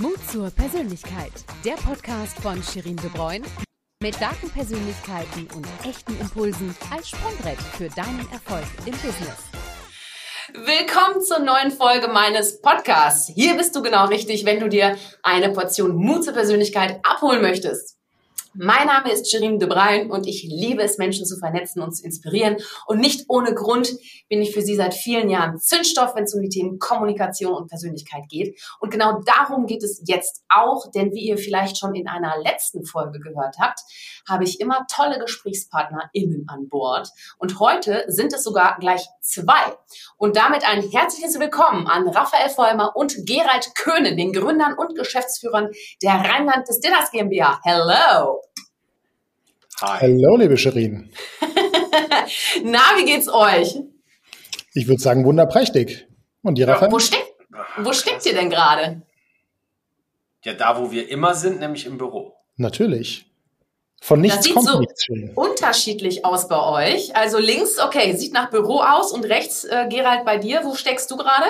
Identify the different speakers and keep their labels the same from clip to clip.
Speaker 1: Mut zur Persönlichkeit. Der Podcast von Shirin De Bruyne mit starken Persönlichkeiten und echten Impulsen als Sprungbrett für deinen Erfolg im Business.
Speaker 2: Willkommen zur neuen Folge meines Podcasts. Hier bist du genau richtig, wenn du dir eine Portion Mut zur Persönlichkeit abholen möchtest. Mein Name ist Shirin de Bruyn und ich liebe es, Menschen zu vernetzen und zu inspirieren. Und nicht ohne Grund bin ich für Sie seit vielen Jahren Zündstoff, wenn es um die Themen Kommunikation und Persönlichkeit geht. Und genau darum geht es jetzt auch, denn wie ihr vielleicht schon in einer letzten Folge gehört habt, habe ich immer tolle GesprächspartnerInnen an Bord. Und heute sind es sogar gleich zwei. Und damit ein herzliches Willkommen an Raphael Vollmer und Gerald Köhne, den Gründern und Geschäftsführern der Rheinland Distillers GmbH. Hello!
Speaker 3: Hi. Hallo, liebe Shirin.
Speaker 2: Na, wie geht's euch?
Speaker 3: Ich würde sagen, wunderprächtig. Und die Raphael?
Speaker 2: Wo, steck, wo steckt ihr denn gerade?
Speaker 4: Ja, da, wo wir immer sind, nämlich im Büro.
Speaker 3: Natürlich. Von nichts
Speaker 2: das sieht
Speaker 3: kommt
Speaker 2: so
Speaker 3: nichts schön.
Speaker 2: unterschiedlich aus bei euch. Also links, okay, sieht nach Büro aus und rechts, äh, Gerald, bei dir, wo steckst du gerade?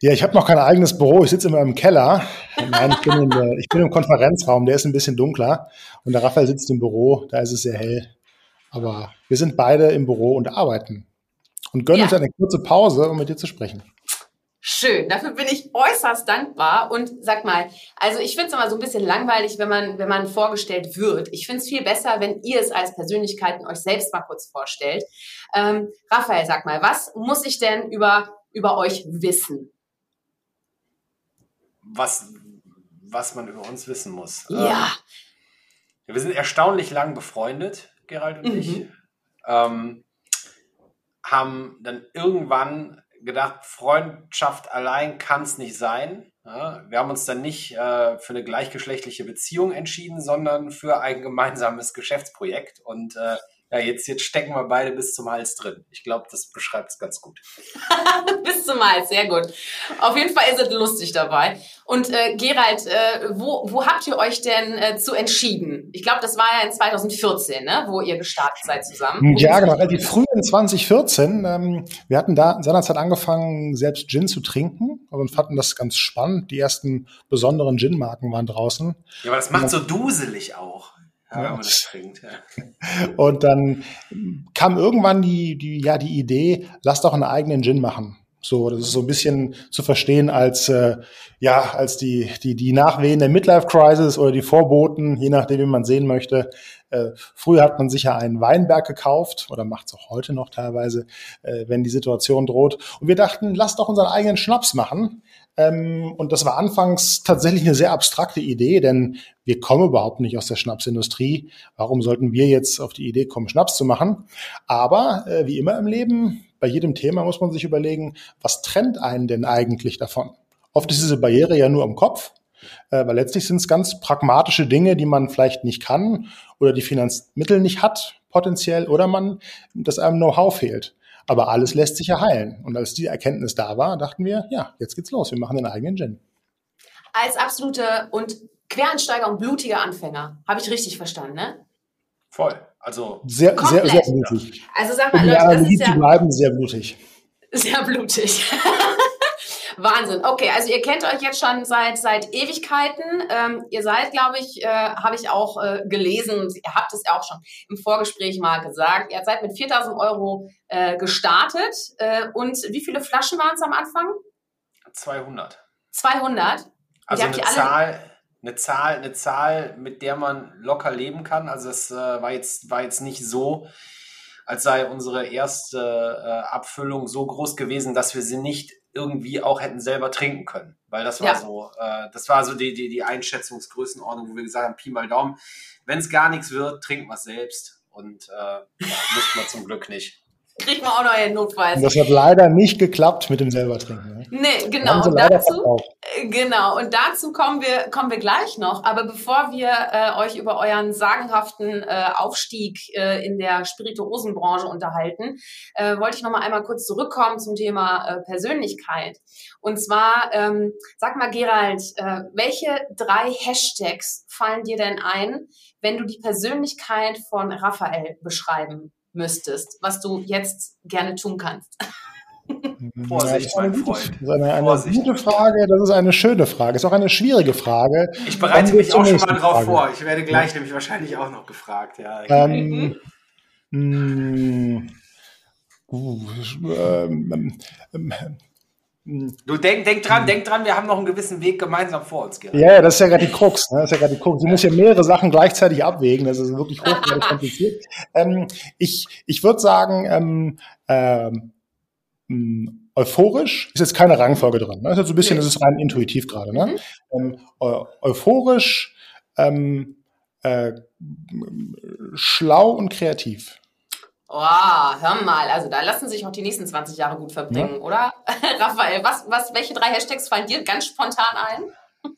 Speaker 3: Ja, ich habe noch kein eigenes Büro. Ich sitze immer im Keller. Nein, ich bin, der, ich bin, im Konferenzraum. Der ist ein bisschen dunkler. Und der Raphael sitzt im Büro. Da ist es sehr hell. Aber wir sind beide im Büro und arbeiten. Und gönnen
Speaker 2: Ja.
Speaker 3: uns eine kurze Pause, um mit dir zu sprechen.
Speaker 2: Schön, dafür bin ich äußerst dankbar. Und sag mal, also ich finde es immer so ein bisschen langweilig, wenn man, wenn man vorgestellt wird. Ich finde es viel besser, wenn ihr es als Persönlichkeiten euch selbst mal kurz vorstellt. Ähm, Raphael, sag mal, was muss ich denn über, über euch wissen?
Speaker 4: Was, was man über uns wissen muss.
Speaker 2: Ja.
Speaker 4: Ähm, wir sind erstaunlich lang befreundet, Gerald und
Speaker 2: Mhm.
Speaker 4: ich. Ähm, haben dann irgendwann gedacht, Freundschaft allein kann es nicht sein. Ja, wir haben uns dann nicht äh, für eine gleichgeschlechtliche Beziehung entschieden, sondern für ein gemeinsames Geschäftsprojekt. Und äh, ja, jetzt, jetzt stecken wir beide bis zum Hals drin. Ich glaube, das beschreibt es ganz gut.
Speaker 2: Bis zum Hals, sehr gut. Auf jeden Fall ist es lustig dabei. Und äh, Gerald, äh, wo, wo habt ihr euch denn äh, zu entschieden? Ich glaube, das war ja in 2014, ne, wo ihr gestartet seid zusammen.
Speaker 3: Ja, genau, relativ früh in 2014. Ähm, wir hatten da seinerzeit angefangen, selbst Gin zu trinken und fanden das ganz spannend. Die ersten besonderen Gin-Marken waren draußen.
Speaker 4: Ja, aber das macht so duselig auch, ja,
Speaker 3: Ja.
Speaker 4: wenn man das trinkt. Ja.
Speaker 3: Und dann kam irgendwann die, die, ja, die Idee, lass doch einen eigenen Gin machen. So, das ist so ein bisschen zu verstehen als, äh, ja, als die, die, die Nachwehen der Midlife-Crisis oder die Vorboten, je nachdem, wie man sehen möchte. Äh, früher hat man sich ja einen Weinberg gekauft oder macht es auch heute noch teilweise, äh, wenn die Situation droht. Und wir dachten, lass doch unseren eigenen Schnaps machen. Ähm, und das war anfangs tatsächlich eine sehr abstrakte Idee, denn wir kommen überhaupt nicht aus der Schnapsindustrie. Warum sollten wir jetzt auf die Idee kommen, Schnaps zu machen? Aber äh, wie immer im Leben, bei jedem Thema muss man sich überlegen, was trennt einen denn eigentlich davon? Oft ist diese Barriere ja nur im Kopf, äh, weil letztlich sind es ganz pragmatische Dinge, die man vielleicht nicht kann oder die Finanzmittel nicht hat, potenziell, oder man, dass einem Know-how fehlt. Aber alles lässt sich ja heilen. Und als die Erkenntnis da war, dachten wir, ja, jetzt geht's los. Wir machen den eigenen Gin.
Speaker 2: Als absolute und Quereinsteiger und blutiger Anfänger. Habe ich richtig verstanden, ne?
Speaker 4: Voll. Also,
Speaker 3: Sehr, sehr,
Speaker 2: Komplett.
Speaker 3: sehr blutig.
Speaker 2: Also sag mal,
Speaker 3: die
Speaker 2: Leute, das ist ja
Speaker 3: bleiben, sehr blutig.
Speaker 2: sehr blutig. Wahnsinn. Okay, also ihr kennt euch jetzt schon seit seit Ewigkeiten. Ähm, ihr seid, glaube ich, äh, habe ich auch äh, gelesen, ihr habt es ja auch schon im Vorgespräch mal gesagt. Ihr seid mit 4.000 Euro äh, gestartet. Äh, und wie viele Flaschen waren es am Anfang?
Speaker 4: 200.
Speaker 2: 200.
Speaker 4: Also eine Zahl, eine Zahl, eine Zahl, mit der man locker leben kann. Also es äh, war jetzt war jetzt nicht so, als sei unsere erste äh, Abfüllung so groß gewesen, dass wir sie nicht irgendwie auch hätten selber trinken können, weil das war
Speaker 2: Ja.
Speaker 4: so, äh, das war so die die die Einschätzungsgrößenordnung, wo wir gesagt haben, Pi mal Daumen, wenn es gar nichts wird, trinken wir es selbst und äh, ja, mussten wir zum Glück nicht.
Speaker 2: Kriegt man auch noch in notfalls.
Speaker 3: Und das hat leider nicht geklappt mit dem selbertrinken. Ne?
Speaker 2: Nee, genau. Und dazu,
Speaker 3: verkauft.
Speaker 2: Genau, und dazu kommen wir, kommen wir gleich noch. Aber bevor wir äh, euch über euren sagenhaften äh, Aufstieg äh, in der Spirituosenbranche unterhalten, äh, wollte ich noch mal einmal kurz zurückkommen zum Thema äh, Persönlichkeit. Und zwar, ähm, sag mal, Gerald, äh, welche drei Hashtags fallen dir denn ein, wenn du die Persönlichkeit von Raphael beschreiben müsstest, was du jetzt gerne tun kannst?
Speaker 4: Vorsicht,
Speaker 3: ja,
Speaker 4: mein Freund.
Speaker 3: Das ist eine, eine gute Frage, das ist eine schöne Frage. Ist auch eine schwierige Frage.
Speaker 4: Ich bereite mich auch schon mal drauf
Speaker 3: Frage.
Speaker 4: vor. Ich werde gleich nämlich wahrscheinlich auch noch gefragt. Ja.
Speaker 3: Ähm, mh, uh, ähm, ähm,
Speaker 4: Du denk, denk dran, denk dran, wir haben noch einen gewissen Weg gemeinsam vor uns, Gerald.
Speaker 3: Ja, ja, das ist ja gerade die Krux. Ne? Das ist ja gerade die Krux. Sie muss ja mehrere Sachen gleichzeitig abwägen. Das ist wirklich hochgradig kompliziert. Ähm, ich ich würde sagen, ähm, ähm, mh, euphorisch ist jetzt keine Rangfolge drin. Ne? Das ist jetzt so ein bisschen, das ist rein intuitiv gerade. Ne? Ähm, eu euphorisch, ähm, äh, schlau und kreativ.
Speaker 2: Oh, hör mal, also da lassen sich auch die nächsten 20 Jahre gut verbringen, oder? Raphael, was, was, welche drei Hashtags fallen dir ganz spontan ein?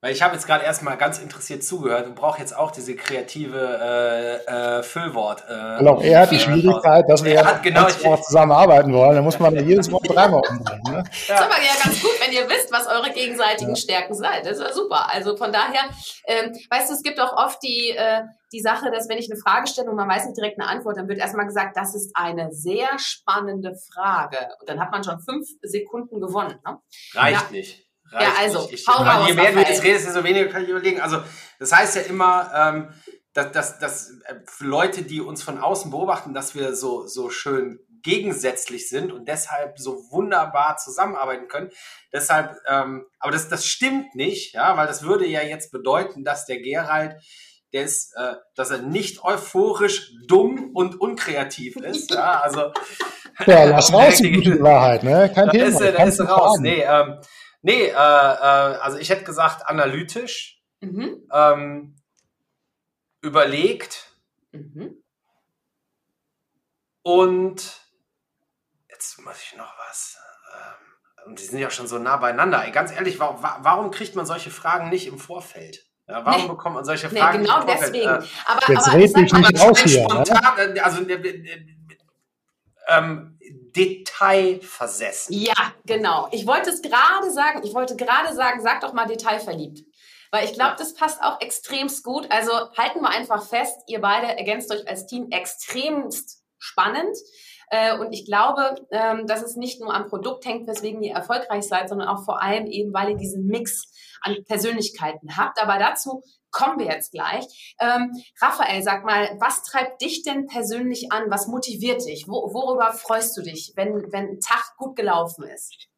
Speaker 4: Weil ich habe jetzt gerade erstmal ganz interessiert zugehört und brauche jetzt auch diese kreative äh, äh, Füllwort. Äh,
Speaker 3: auch er hat die Schwierigkeit, dass wir ja
Speaker 4: hat genau,
Speaker 3: zusammenarbeiten wollen. Da muss man ja jedes Wort dreimal umbringen. Ne?
Speaker 2: ist aber ja ganz gut, wenn ihr wisst, was eure gegenseitigen Stärken seid. Das ist ja super. Also von daher, ähm, weißt du, es gibt auch oft die, äh, die Sache, dass wenn ich eine Frage stelle und man weiß nicht direkt eine Antwort, dann wird erstmal gesagt, das ist eine sehr spannende Frage. Und dann hat man schon fünf Sekunden gewonnen. Ne?
Speaker 4: Reicht
Speaker 2: Ja.
Speaker 4: nicht.
Speaker 2: Ja,
Speaker 4: Reicht
Speaker 2: also,
Speaker 4: nicht. Ich,
Speaker 2: hau raus,
Speaker 4: je mehr du jetzt redest, desto weniger kann ich überlegen. Also, das heißt ja immer, ähm, dass, dass, dass äh, für Leute, die uns von außen beobachten, dass wir so, so schön gegensätzlich sind und deshalb so wunderbar zusammenarbeiten können. Deshalb, ähm, aber das, das stimmt nicht, ja, weil das würde ja jetzt bedeuten, dass der Gerald, der ist, äh, dass er nicht euphorisch, dumm und unkreativ ist. Ja, also
Speaker 3: Ja, lass raus die gute Wahrheit. Ne? Kein
Speaker 4: da
Speaker 3: Thema.
Speaker 4: ist er, da
Speaker 3: kannst
Speaker 4: ist er
Speaker 3: du
Speaker 4: raus.
Speaker 3: fragen.
Speaker 4: Nee, ähm, nee äh, äh, also ich hätte gesagt analytisch,
Speaker 2: Mhm.
Speaker 4: ähm, überlegt
Speaker 2: Mhm.
Speaker 4: und jetzt muss ich noch was. Ähm, und die sind ja schon so nah beieinander. Ey, ganz ehrlich, warum, wa- warum kriegt man solche Fragen nicht im Vorfeld? Ja, warum
Speaker 2: Nee.
Speaker 4: bekommt man solche
Speaker 2: Nee,
Speaker 4: Fragen
Speaker 2: genau
Speaker 4: nicht im Vorfeld?
Speaker 2: deswegen.
Speaker 4: Äh,
Speaker 2: aber
Speaker 3: Jetzt
Speaker 2: aber
Speaker 3: red dich nicht
Speaker 4: aber
Speaker 3: raus hier, ne?
Speaker 4: spontan, also äh, äh, ähm, detailversessen.
Speaker 2: Ja, genau. Ich wollte es gerade sagen. Ich wollte gerade sagen, sag doch mal detailverliebt. Weil ich glaube, das passt auch extremst gut. Also halten wir einfach fest, ihr beide ergänzt euch als Team extremst spannend. Äh, Und ich glaube, ähm, dass es nicht nur am Produkt hängt, weswegen ihr erfolgreich seid, sondern auch vor allem eben, weil ihr diesen Mix an Persönlichkeiten habt. Aber dazu kommen wir jetzt gleich. Ähm, Raphael, sag mal, was treibt dich denn persönlich an? Was motiviert dich? Wo, worüber freust du dich, wenn, wenn ein Tag gut gelaufen ist?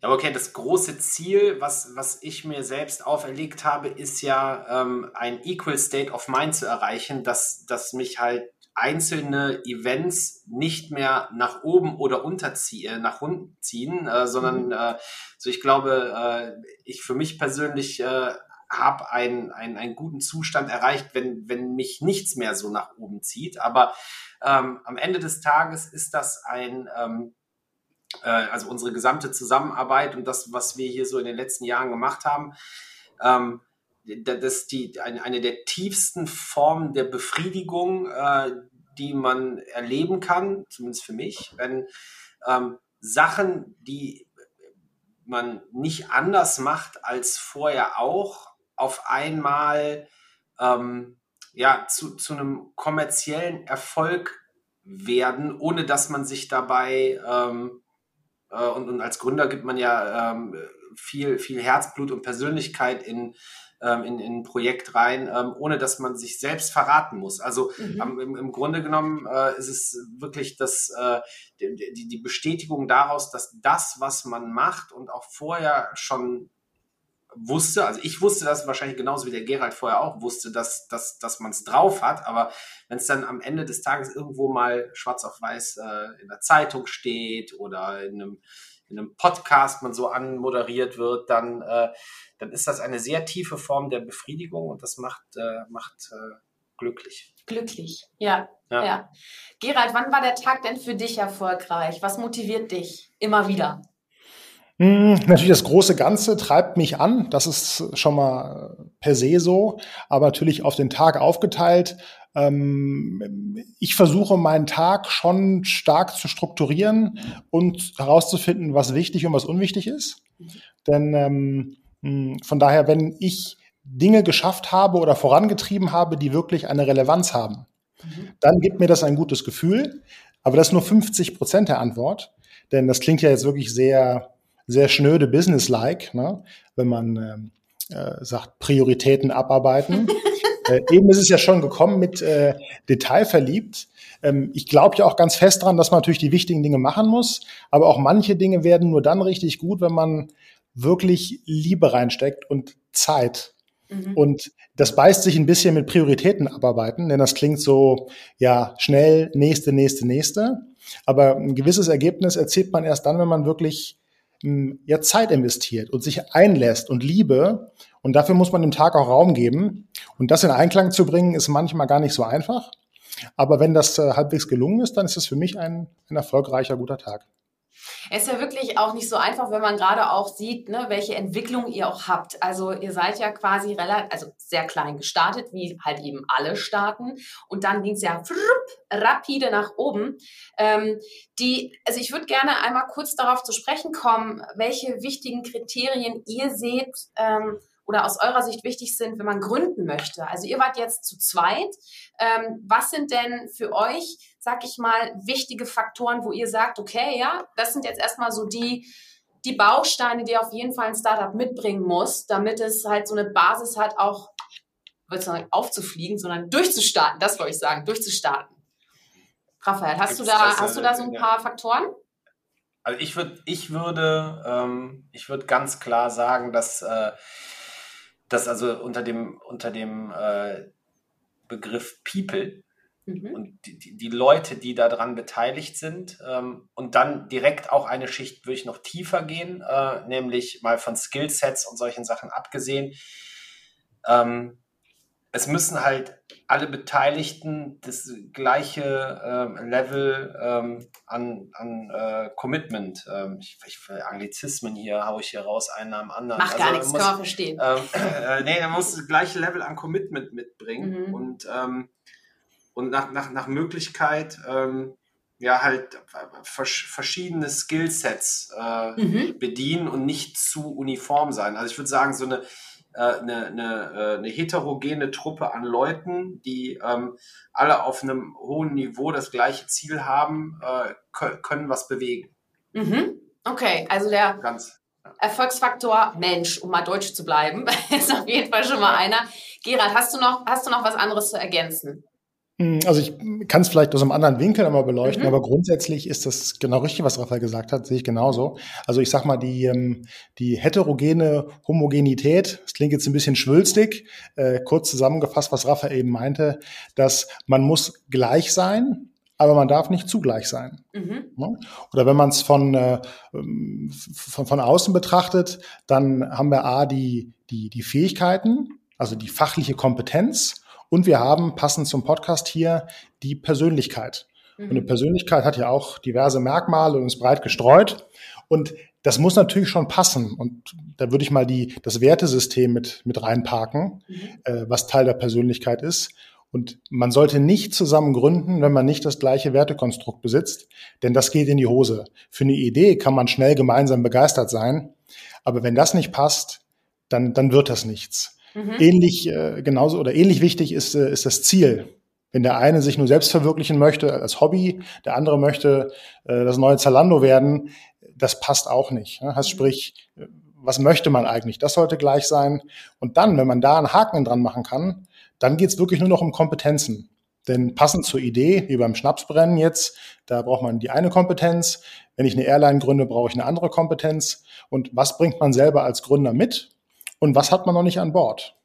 Speaker 4: Aber okay, das große Ziel, was, was ich mir selbst auferlegt habe, ist ja ähm, ein Equal State of Mind zu erreichen, dass, dass mich halt einzelne Events nicht mehr nach oben oder unterziehen, nach unten ziehen, äh, sondern äh, so ich glaube, äh, ich für mich persönlich äh, habe einen, einen, einen guten Zustand erreicht, wenn, wenn mich nichts mehr so nach oben zieht. Aber ähm, am Ende des Tages ist das ein ähm, äh, also unsere gesamte Zusammenarbeit und das, was wir hier so in den letzten Jahren gemacht haben, ähm, das ist die, eine, der tiefsten Formen der Befriedigung, äh, die man erleben kann, zumindest für mich, wenn ähm, Sachen, die man nicht anders macht als vorher auch, auf einmal ähm, ja, zu, zu einem kommerziellen Erfolg werden, ohne dass man sich dabei ähm, äh, und, und als Gründer gibt man ja ähm, viel, viel Herzblut und Persönlichkeit in, ähm, in, in ein Projekt rein, ähm, ohne dass man sich selbst verraten muss. Also
Speaker 2: Mhm.
Speaker 4: im, im Grunde genommen äh, ist es wirklich das, äh, die, die Bestätigung daraus, dass das, was man macht und auch vorher schon wusste, also ich wusste das wahrscheinlich genauso wie der Gerald vorher auch wusste, dass, dass, dass man es drauf hat, aber wenn es dann am Ende des Tages irgendwo mal schwarz auf weiß äh, in der Zeitung steht oder in einem, in einem Podcast man so anmoderiert wird, dann, äh, dann ist das eine sehr tiefe Form der Befriedigung und das macht, äh, macht äh, glücklich.
Speaker 2: Glücklich, ja,
Speaker 4: Ja.
Speaker 2: ja. Gerald, wann war der Tag denn für dich erfolgreich? Was motiviert dich immer wieder?
Speaker 3: Hm, Natürlich das große Ganze treibt mich an. Das ist schon mal äh, per se so. Aber natürlich auf den Tag aufgeteilt. Ähm, ich versuche meinen Tag schon stark zu strukturieren und herauszufinden, was wichtig und was unwichtig ist. Denn ähm, mh, von daher, wenn ich Dinge geschafft habe oder vorangetrieben habe, die wirklich eine Relevanz haben, dann gibt mir das ein gutes Gefühl. Aber das ist nur 50 Prozent der Antwort, denn das klingt ja jetzt wirklich sehr, sehr schnöde businesslike, ne? wenn man ähm, äh, sagt, Prioritäten abarbeiten. äh, eben ist es ja schon gekommen mit äh, Detailverliebt. Ähm, ich glaube ja auch ganz fest dran, dass man natürlich die wichtigen Dinge machen muss, aber auch manche Dinge werden nur dann richtig gut, wenn man wirklich Liebe reinsteckt und Zeit. Mhm. Und das beißt sich ein bisschen mit Prioritäten abarbeiten, denn das klingt so, ja, schnell, nächste, nächste, nächste. Aber ein gewisses Ergebnis erzielt man erst dann, wenn man wirklich ja, Zeit investiert und sich einlässt und Liebe. Und dafür muss man dem Tag auch Raum geben. Und das in Einklang zu bringen, ist manchmal gar nicht so einfach. Aber wenn das äh, halbwegs gelungen ist, dann ist es für mich ein, ein erfolgreicher, guter Tag.
Speaker 2: Es ist ja wirklich auch nicht so einfach, wenn man gerade auch sieht, ne, welche Entwicklung ihr auch habt. Also ihr seid ja quasi relativ, also sehr klein gestartet, wie halt eben alle starten. Und dann ging es ja rapide nach oben. Ähm, die, also ich würde gerne einmal kurz darauf zu sprechen kommen, welche wichtigen Kriterien ihr seht, ähm, oder aus eurer Sicht wichtig sind, wenn man gründen möchte? Also ihr wart jetzt zu zweit. Ähm, was sind denn für euch, sag ich mal, wichtige Faktoren, wo ihr sagt, okay, ja, das sind jetzt erstmal so die, die Bausteine, die auf jeden Fall ein Startup mitbringen muss, damit es halt so eine Basis hat, auch nicht aufzufliegen, sondern durchzustarten. Das wollte ich sagen, durchzustarten. Raphael, hast du da, hast du da so ein paar Faktoren?
Speaker 4: Also ich würde, ich würde, ähm, ich würde ganz klar sagen, dass äh, das also unter dem, unter dem äh, Begriff People mhm. und die, die, Leute, die daran beteiligt sind ähm, und dann direkt auch eine Schicht würde ich noch tiefer gehen, äh, nämlich mal von Skillsets und solchen Sachen abgesehen. Ähm, es müssen halt alle Beteiligten das gleiche ähm, Level ähm, an, an äh, Commitment, ähm, ich, ich, Anglizismen hier haue ich hier raus, einen am anderen.
Speaker 2: Macht also, gar nichts, muss, kann man verstehen.
Speaker 4: Ähm, äh, nee, er muss das gleiche Level an Commitment mitbringen mhm. und, ähm, und nach, nach, nach Möglichkeit ähm, ja halt verschiedene Skillsets äh, mhm. bedienen und nicht zu uniform sein. Also ich würde sagen, so eine äh, eine, eine, äh, eine heterogene Truppe an Leuten, die ähm, alle auf einem hohen Niveau das gleiche Ziel haben, äh, können was bewegen.
Speaker 2: Mhm. Okay, also der Ganz. Erfolgsfaktor Mensch, um mal deutsch zu bleiben, ist auf jeden Fall schon mal einer. Gerald, hast du noch, hast du noch was anderes zu ergänzen?
Speaker 3: Hm, also ich kann es vielleicht aus einem anderen Winkel einmal beleuchten, mhm. aber grundsätzlich ist das genau richtig, was Raphael gesagt hat, sehe ich genauso. Also ich sag mal, die, ähm, die heterogene Homogenität, das klingt jetzt ein bisschen schwülstig, äh, kurz zusammengefasst, was Raphael eben meinte, dass man muss gleich sein, aber man darf nicht zugleich sein. Mhm. Ne? Oder wenn man es von, äh, ähm, von, von außen betrachtet, dann haben wir A, die, die, die Fähigkeiten, also die fachliche Kompetenz, und wir haben passend zum Podcast hier die Persönlichkeit. Mhm. Und eine Persönlichkeit hat ja auch diverse Merkmale und ist breit gestreut. Und das muss natürlich schon passen. Und da würde ich mal die, das Wertesystem mit, mit reinparken, mhm. äh, was Teil der Persönlichkeit ist. Und man sollte nicht zusammen gründen, wenn man nicht das gleiche Wertekonstrukt besitzt, denn das geht in die Hose. Für eine Idee kann man schnell gemeinsam begeistert sein, aber wenn das nicht passt, dann, dann wird das nichts. Mhm. Ähnlich, äh, genauso oder ähnlich wichtig ist, äh, ist das Ziel. Wenn der eine sich nur selbst verwirklichen möchte als Hobby, der andere möchte äh, das neue Zalando werden, das passt auch nicht. Ne? Heißt mhm. sprich, was möchte man eigentlich? Das sollte gleich sein. Und dann, wenn man da einen Haken dran machen kann, dann geht's wirklich nur noch um Kompetenzen. Denn passend zur Idee, wie beim Schnapsbrennen jetzt, da braucht man die eine Kompetenz. Wenn ich eine Airline gründe, brauche ich eine andere Kompetenz. Und was bringt man selber als Gründer mit? Und was hat man noch nicht an Bord?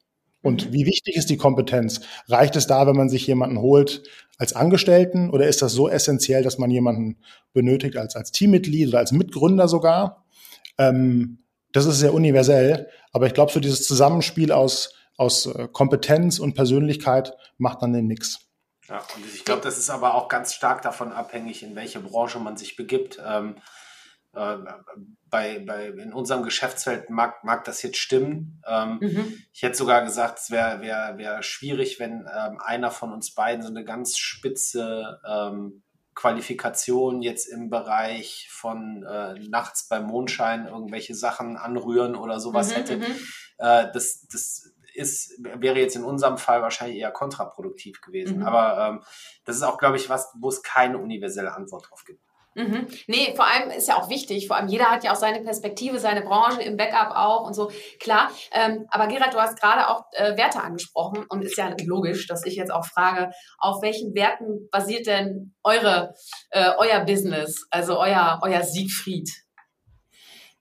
Speaker 3: Und mhm. wie wichtig ist die Kompetenz? Reicht es da, wenn man sich jemanden holt als Angestellten oder ist das so essentiell, dass man jemanden benötigt als, als Teammitglied oder als Mitgründer sogar? Ähm, das ist sehr universell, aber ich glaube, so dieses Zusammenspiel aus, aus äh, Kompetenz und Persönlichkeit macht dann den Mix.
Speaker 4: Ja, und ich glaube, das ist aber auch ganz stark davon abhängig, in welche Branche man sich begibt. Ähm, äh, bei, bei, in unserem Geschäftsfeld mag, mag das jetzt stimmen. Ähm, mhm. Ich hätte sogar gesagt, es wäre wär, wär schwierig, wenn ähm, einer von uns beiden so eine ganz spitze ähm, Qualifikation jetzt im Bereich von äh, nachts beim Mondschein irgendwelche Sachen anrühren oder sowas mhm, hätte. Mhm. Äh, das, das ist, wäre jetzt in unserem Fall wahrscheinlich eher kontraproduktiv gewesen.
Speaker 2: Mhm.
Speaker 4: Aber ähm, das ist auch, glaube ich, was, wo es keine universelle Antwort drauf gibt.
Speaker 2: Mhm. Nee, vor allem ist ja auch wichtig, vor allem jeder hat ja auch seine Perspektive, seine Branche im Backup auch und so, klar. Ähm, aber Gerhard, du hast gerade auch äh, Werte angesprochen und ist ja logisch, dass ich jetzt auch frage, auf welchen Werten basiert denn eure, äh, euer Business, also euer, euer Siegfried?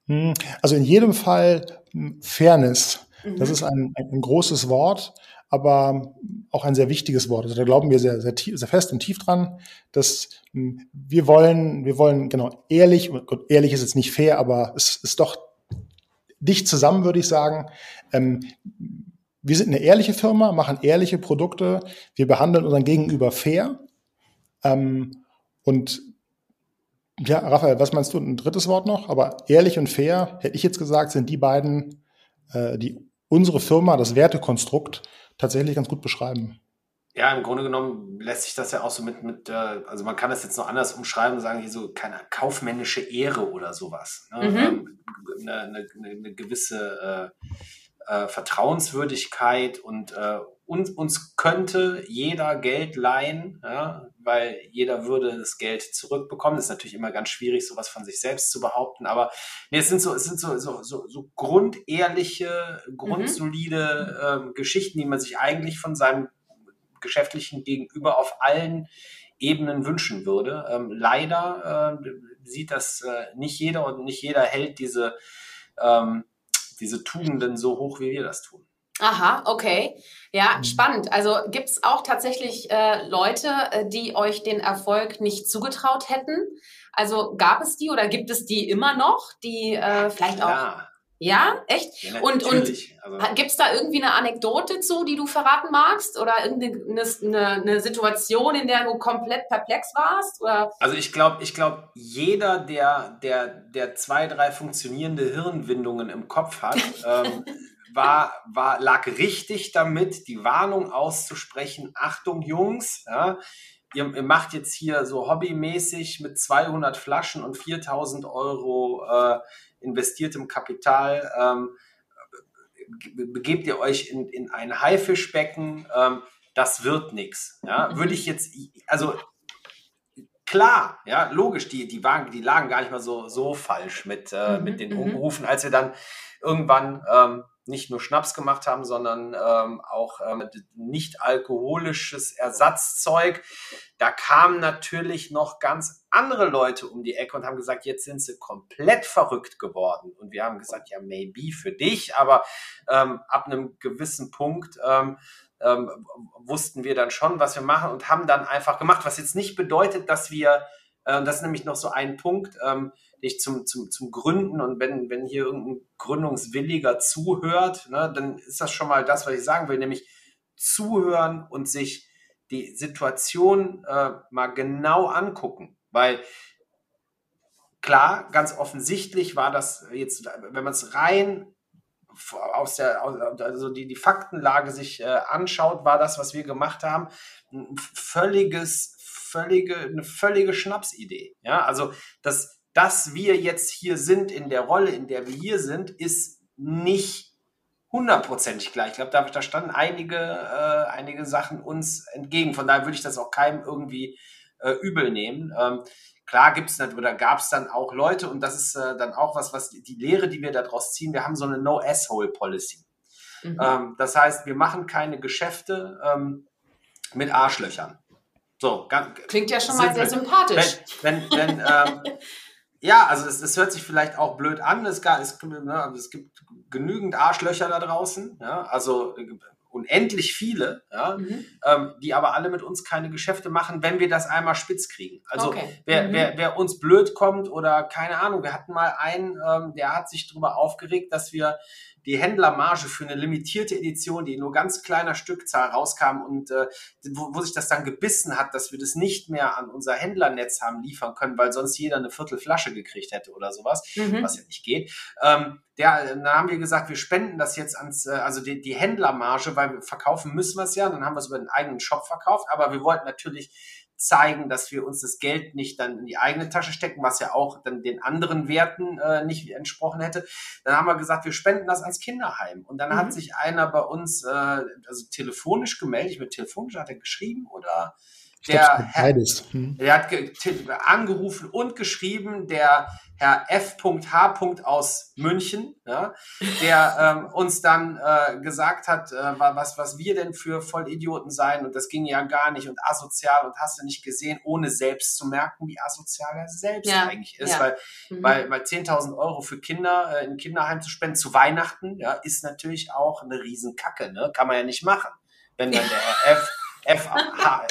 Speaker 3: Hm, also in jedem Fall hm, Fairness. Das
Speaker 2: Mhm.
Speaker 3: ist ein, ein, ein großes Wort, aber auch ein sehr wichtiges Wort. Also da glauben wir sehr, sehr, sehr fest und tief dran, dass hm, wir wollen, wir wollen genau ehrlich, Gott, ehrlich ist jetzt nicht fair, aber es ist doch dicht zusammen, würde ich sagen. Ähm, wir sind eine ehrliche Firma, machen ehrliche Produkte, wir behandeln unseren Gegenüber fair. Ähm, und ja, Raphael, was meinst du? Ein drittes Wort noch? Aber ehrlich und fair, hätte ich jetzt gesagt, sind die beiden, äh, die unsere Firma, das Wertekonstrukt, tatsächlich ganz gut beschreiben.
Speaker 4: Ja, im Grunde genommen lässt sich das ja auch so mit, mit äh, also man kann das jetzt noch anders umschreiben und sagen, hier so keine kaufmännische Ehre oder sowas. Ne?
Speaker 2: Mhm.
Speaker 4: Ähm, eine, eine, eine gewisse äh, äh, Vertrauenswürdigkeit und äh, uns, uns könnte jeder Geld leihen, ja, weil jeder würde das Geld zurückbekommen. Das ist natürlich immer ganz schwierig, sowas von sich selbst zu behaupten, aber nee, es sind so, es sind so, so, so, so grundehrliche, grundsolide ähm, Geschichten, die man sich eigentlich von seinem geschäftlichen Gegenüber auf allen Ebenen wünschen würde. Ähm, leider äh, sieht das äh, nicht jeder und nicht jeder hält diese, ähm, diese Tugenden so hoch, wie wir das tun.
Speaker 2: Aha, okay. Ja, spannend. Also gibt es auch tatsächlich äh, Leute, äh, die euch den Erfolg nicht zugetraut hätten? Also gab es die oder gibt es die immer noch, die äh, vielleicht auch.
Speaker 4: Ja,
Speaker 2: echt?
Speaker 4: ja
Speaker 2: Und- und-
Speaker 4: also,
Speaker 2: Gibt es da irgendwie eine Anekdote zu, die du verraten magst? Oder irgendeine eine, eine Situation, in der du komplett perplex warst? Oder?
Speaker 4: Also ich glaube, ich glaube, jeder, der, der, der zwei, drei funktionierende Hirnwindungen im Kopf hat, ähm, war, war, lag richtig damit, die Warnung auszusprechen. Achtung, Jungs, ja, ihr, ihr macht jetzt hier so hobbymäßig mit 200 Flaschen und 4000 Euro äh, investiertem Kapital. Ähm, be- begebt ihr euch in, in ein Haifischbecken, ähm, das wird nichts. Ja? Würde ich jetzt, also klar, ja, logisch, die, die, waren, die lagen gar nicht mal so, so falsch mit, äh,
Speaker 2: Mhm,
Speaker 4: mit den
Speaker 2: mhm.
Speaker 4: Umrufen, als wir dann irgendwann ähm, nicht nur Schnaps gemacht haben, sondern ähm, auch ähm, nicht alkoholisches Ersatzzeug. Da kamen natürlich noch ganz andere Leute um die Ecke und haben gesagt, jetzt sind sie komplett verrückt geworden. Und wir haben gesagt, ja, maybe für dich, aber ähm, ab einem gewissen Punkt ähm, ähm, wussten wir dann schon, was wir machen und haben dann einfach gemacht, was jetzt nicht bedeutet, dass wir, äh, das ist nämlich noch so ein Punkt, ähm, den ich zum, zum, zum Gründen und wenn, wenn hier irgendein Gründungswilliger zuhört, ne, dann ist das schon mal das, was ich sagen will, nämlich zuhören und sich die Situation äh, mal genau angucken, weil klar, ganz offensichtlich war das jetzt, wenn man es rein aus der, also die, die Faktenlage sich äh, anschaut, war das, was wir gemacht haben, ein völliges, völlige, eine völlige Schnapsidee. Ja, also dass, dass wir jetzt hier sind in der Rolle, in der wir hier sind, ist nicht hundertprozentig gleich. Ich glaube, da, da standen einige, äh, einige Sachen uns entgegen. Von daher würde ich das auch keinem irgendwie äh, übel nehmen. Ähm, klar gibt es oder gab es dann auch Leute, und das ist äh, dann auch was, was die, Lehre, die wir daraus ziehen, wir haben so eine No-Asshole-Policy.
Speaker 2: Mhm.
Speaker 4: Ähm, das heißt, wir machen keine Geschäfte ähm, mit Arschlöchern. So, ganz,
Speaker 2: Klingt ja schon mal sehr sympathisch.
Speaker 4: Wenn, wenn, wenn ähm, ja, also es, es hört sich vielleicht auch blöd an, es, es, ne, also es gibt genügend Arschlöcher da draußen, ja, also äh, unendlich viele, ja,
Speaker 2: Mhm.
Speaker 4: ähm, die aber alle mit uns keine Geschäfte machen, wenn wir das einmal spitz kriegen. Also
Speaker 2: Okay.
Speaker 4: wer,
Speaker 2: Mhm.
Speaker 4: wer, wer uns blöd kommt oder keine Ahnung, wir hatten mal einen, ähm, der hat sich darüber aufgeregt, dass wir die Händlermarge für eine limitierte Edition, die nur ganz kleiner Stückzahl rauskam und äh, wo, wo sich das dann gebissen hat, dass wir das nicht mehr an unser Händlernetz haben liefern können, weil sonst jeder eine Viertelflasche gekriegt hätte oder sowas
Speaker 2: Mhm.
Speaker 4: was ja nicht geht. Ähm, der, dann haben wir gesagt, wir spenden das jetzt ans, äh, also die, die Händlermarge, weil wir verkaufen müssen wir es ja, dann haben wir es über den eigenen Shop verkauft, aber wir wollten natürlich zeigen, dass wir uns das Geld nicht dann in die eigene Tasche stecken, was ja auch dann den anderen Werten äh, nicht entsprochen hätte. Dann haben wir gesagt, wir spenden das ans Kinderheim. Und dann mhm. hat sich einer bei uns äh, also telefonisch gemeldet, mit telefonisch hat er geschrieben oder der, Herr, hm. der hat angerufen und geschrieben, der Herr F.H. aus München, ja, der ähm, uns dann äh, gesagt hat, äh, was, was wir denn für Vollidioten seien und das ging ja gar nicht und asozial und hast du nicht gesehen, ohne selbst zu merken, wie asozial er selbst ja, eigentlich ist, ja. weil, mhm. weil, weil 10.000 Euro für Kinder äh, in ein Kinderheim zu spenden zu Weihnachten, ja, ist natürlich auch eine Riesenkacke, ne? kann man ja nicht machen, wenn dann der Herr F. FH,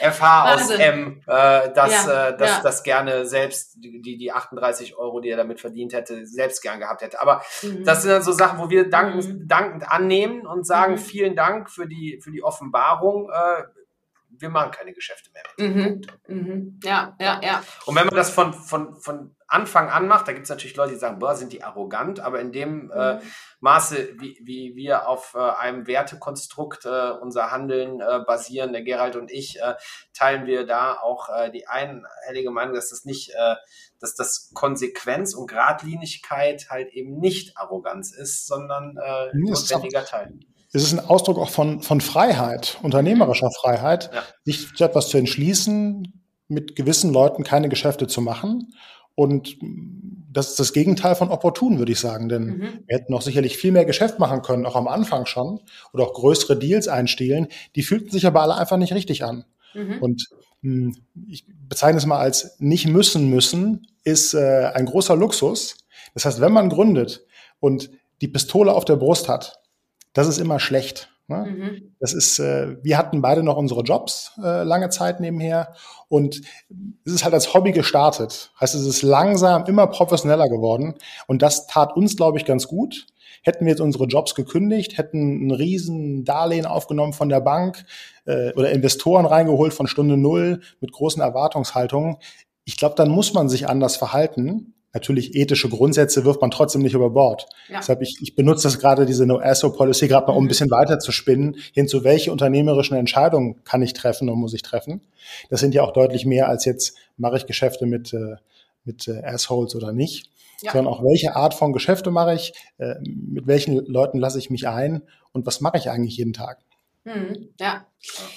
Speaker 4: FH aus M, äh, das, ja, äh, das, ja. das gerne selbst, die, die 38 Euro, die er damit verdient hätte, selbst gern gehabt hätte. Aber mhm. das sind dann so Sachen, wo wir dankend, mhm. dankend annehmen und sagen, mhm. vielen Dank für die, für die Offenbarung. Äh, wir machen keine Geschäfte mehr mit.
Speaker 2: Mhm. Mhm. Ja, ja, ja.
Speaker 4: Und wenn man das von, von, von Anfang an macht, da gibt es natürlich Leute, die sagen, boah, sind die arrogant, aber in dem äh, mhm. äh, Maße, wie, wie wir auf äh, einem Wertekonstrukt äh, unser Handeln äh, basieren, der Gerald und ich, äh, teilen wir da auch äh, die einhellige Meinung, dass das nicht, äh, dass das Konsequenz und Gradlinigkeit halt eben nicht Arroganz ist, sondern äh, notwendiger Teil
Speaker 3: es ist ein Ausdruck auch von, von Freiheit, unternehmerischer Freiheit, ja. sich zu etwas zu entschließen, mit gewissen Leuten keine Geschäfte zu machen. Und das ist das Gegenteil von opportun, würde ich sagen. Denn mhm. wir hätten noch sicherlich viel mehr Geschäft machen können, auch am Anfang schon, oder auch größere Deals einstehlen. Die fühlten sich aber alle einfach nicht richtig an. Mhm. Und mh, hm, ich bezeichne es mal als nicht müssen müssen, ist äh, ein großer Luxus. Das heißt, wenn man gründet und die Pistole auf der Brust hat, das ist immer schlecht. Ne? Mhm. Das ist, äh, wir hatten beide noch unsere Jobs äh, lange Zeit nebenher und es ist halt als Hobby gestartet. Heißt, es ist langsam immer professioneller geworden und das tat uns, glaube ich, ganz gut. Hätten wir jetzt unsere Jobs gekündigt, hätten ein riesen Darlehen aufgenommen von der Bank äh, oder Investoren reingeholt von Stunde Null mit großen Erwartungshaltungen, ich glaube, dann muss man sich anders verhalten natürlich ethische Grundsätze wirft man trotzdem nicht über Bord. Ja. Deshalb ich, ich benutze das gerade diese No-ASO-Policy gerade mal, um ein mhm. bisschen weiter zu spinnen, hin zu welche unternehmerischen Entscheidungen kann ich treffen und muss ich treffen. Das sind ja auch deutlich mehr als jetzt mache ich Geschäfte mit äh, mit äh, Assholes oder nicht, ja. sondern auch welche Art von Geschäfte mache ich, äh, mit welchen Leuten lasse ich mich ein und was mache ich eigentlich jeden Tag.
Speaker 2: Hm, ja.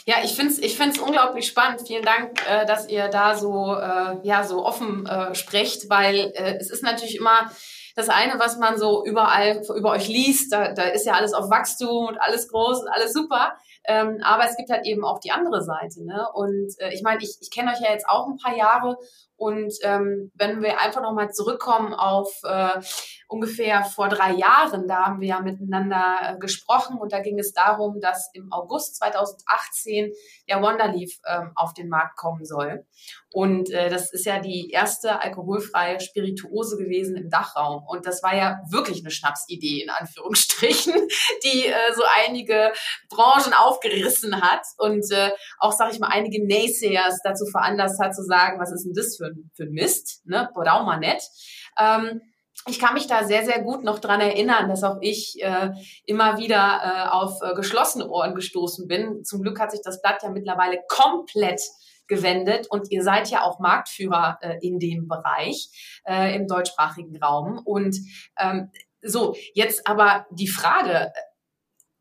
Speaker 2: Ja, ich finde es ich find's unglaublich spannend. Vielen Dank, äh, dass ihr da so, äh, ja, so offen äh, sprecht, weil äh, es ist natürlich immer das eine, was man so überall über euch liest, da, da ist ja alles auf Wachstum und alles groß und alles super. Ähm, aber es gibt halt eben auch die andere Seite. Ne? Und äh, ich meine, ich, ich kenne euch ja jetzt auch ein paar Jahre und ähm, wenn wir einfach nochmal zurückkommen auf äh, ungefähr vor drei Jahren, da haben wir ja miteinander äh, gesprochen und da ging es darum, dass im August 2018 der Wonderleaf ähm, auf den Markt kommen soll. Und äh, das ist ja die erste alkoholfreie Spirituose gewesen im Dachraum. Und das war ja wirklich eine Schnapsidee, in Anführungsstrichen, die äh, so einige Branchen aufgerissen hat und äh, auch, sag ich mal, einige Naysayers dazu veranlasst hat zu sagen, was ist denn das für, für ein Mist, ne? Brauchen wir nicht. Ähm, ich kann mich da sehr, sehr gut noch dran erinnern, dass auch ich äh, immer wieder äh, auf äh, geschlossene Ohren gestoßen bin. Zum Glück hat sich das Blatt ja mittlerweile komplett gewendet und ihr seid ja auch Marktführer äh, in dem Bereich äh, im deutschsprachigen Raum. Und ähm, so, jetzt aber die Frage,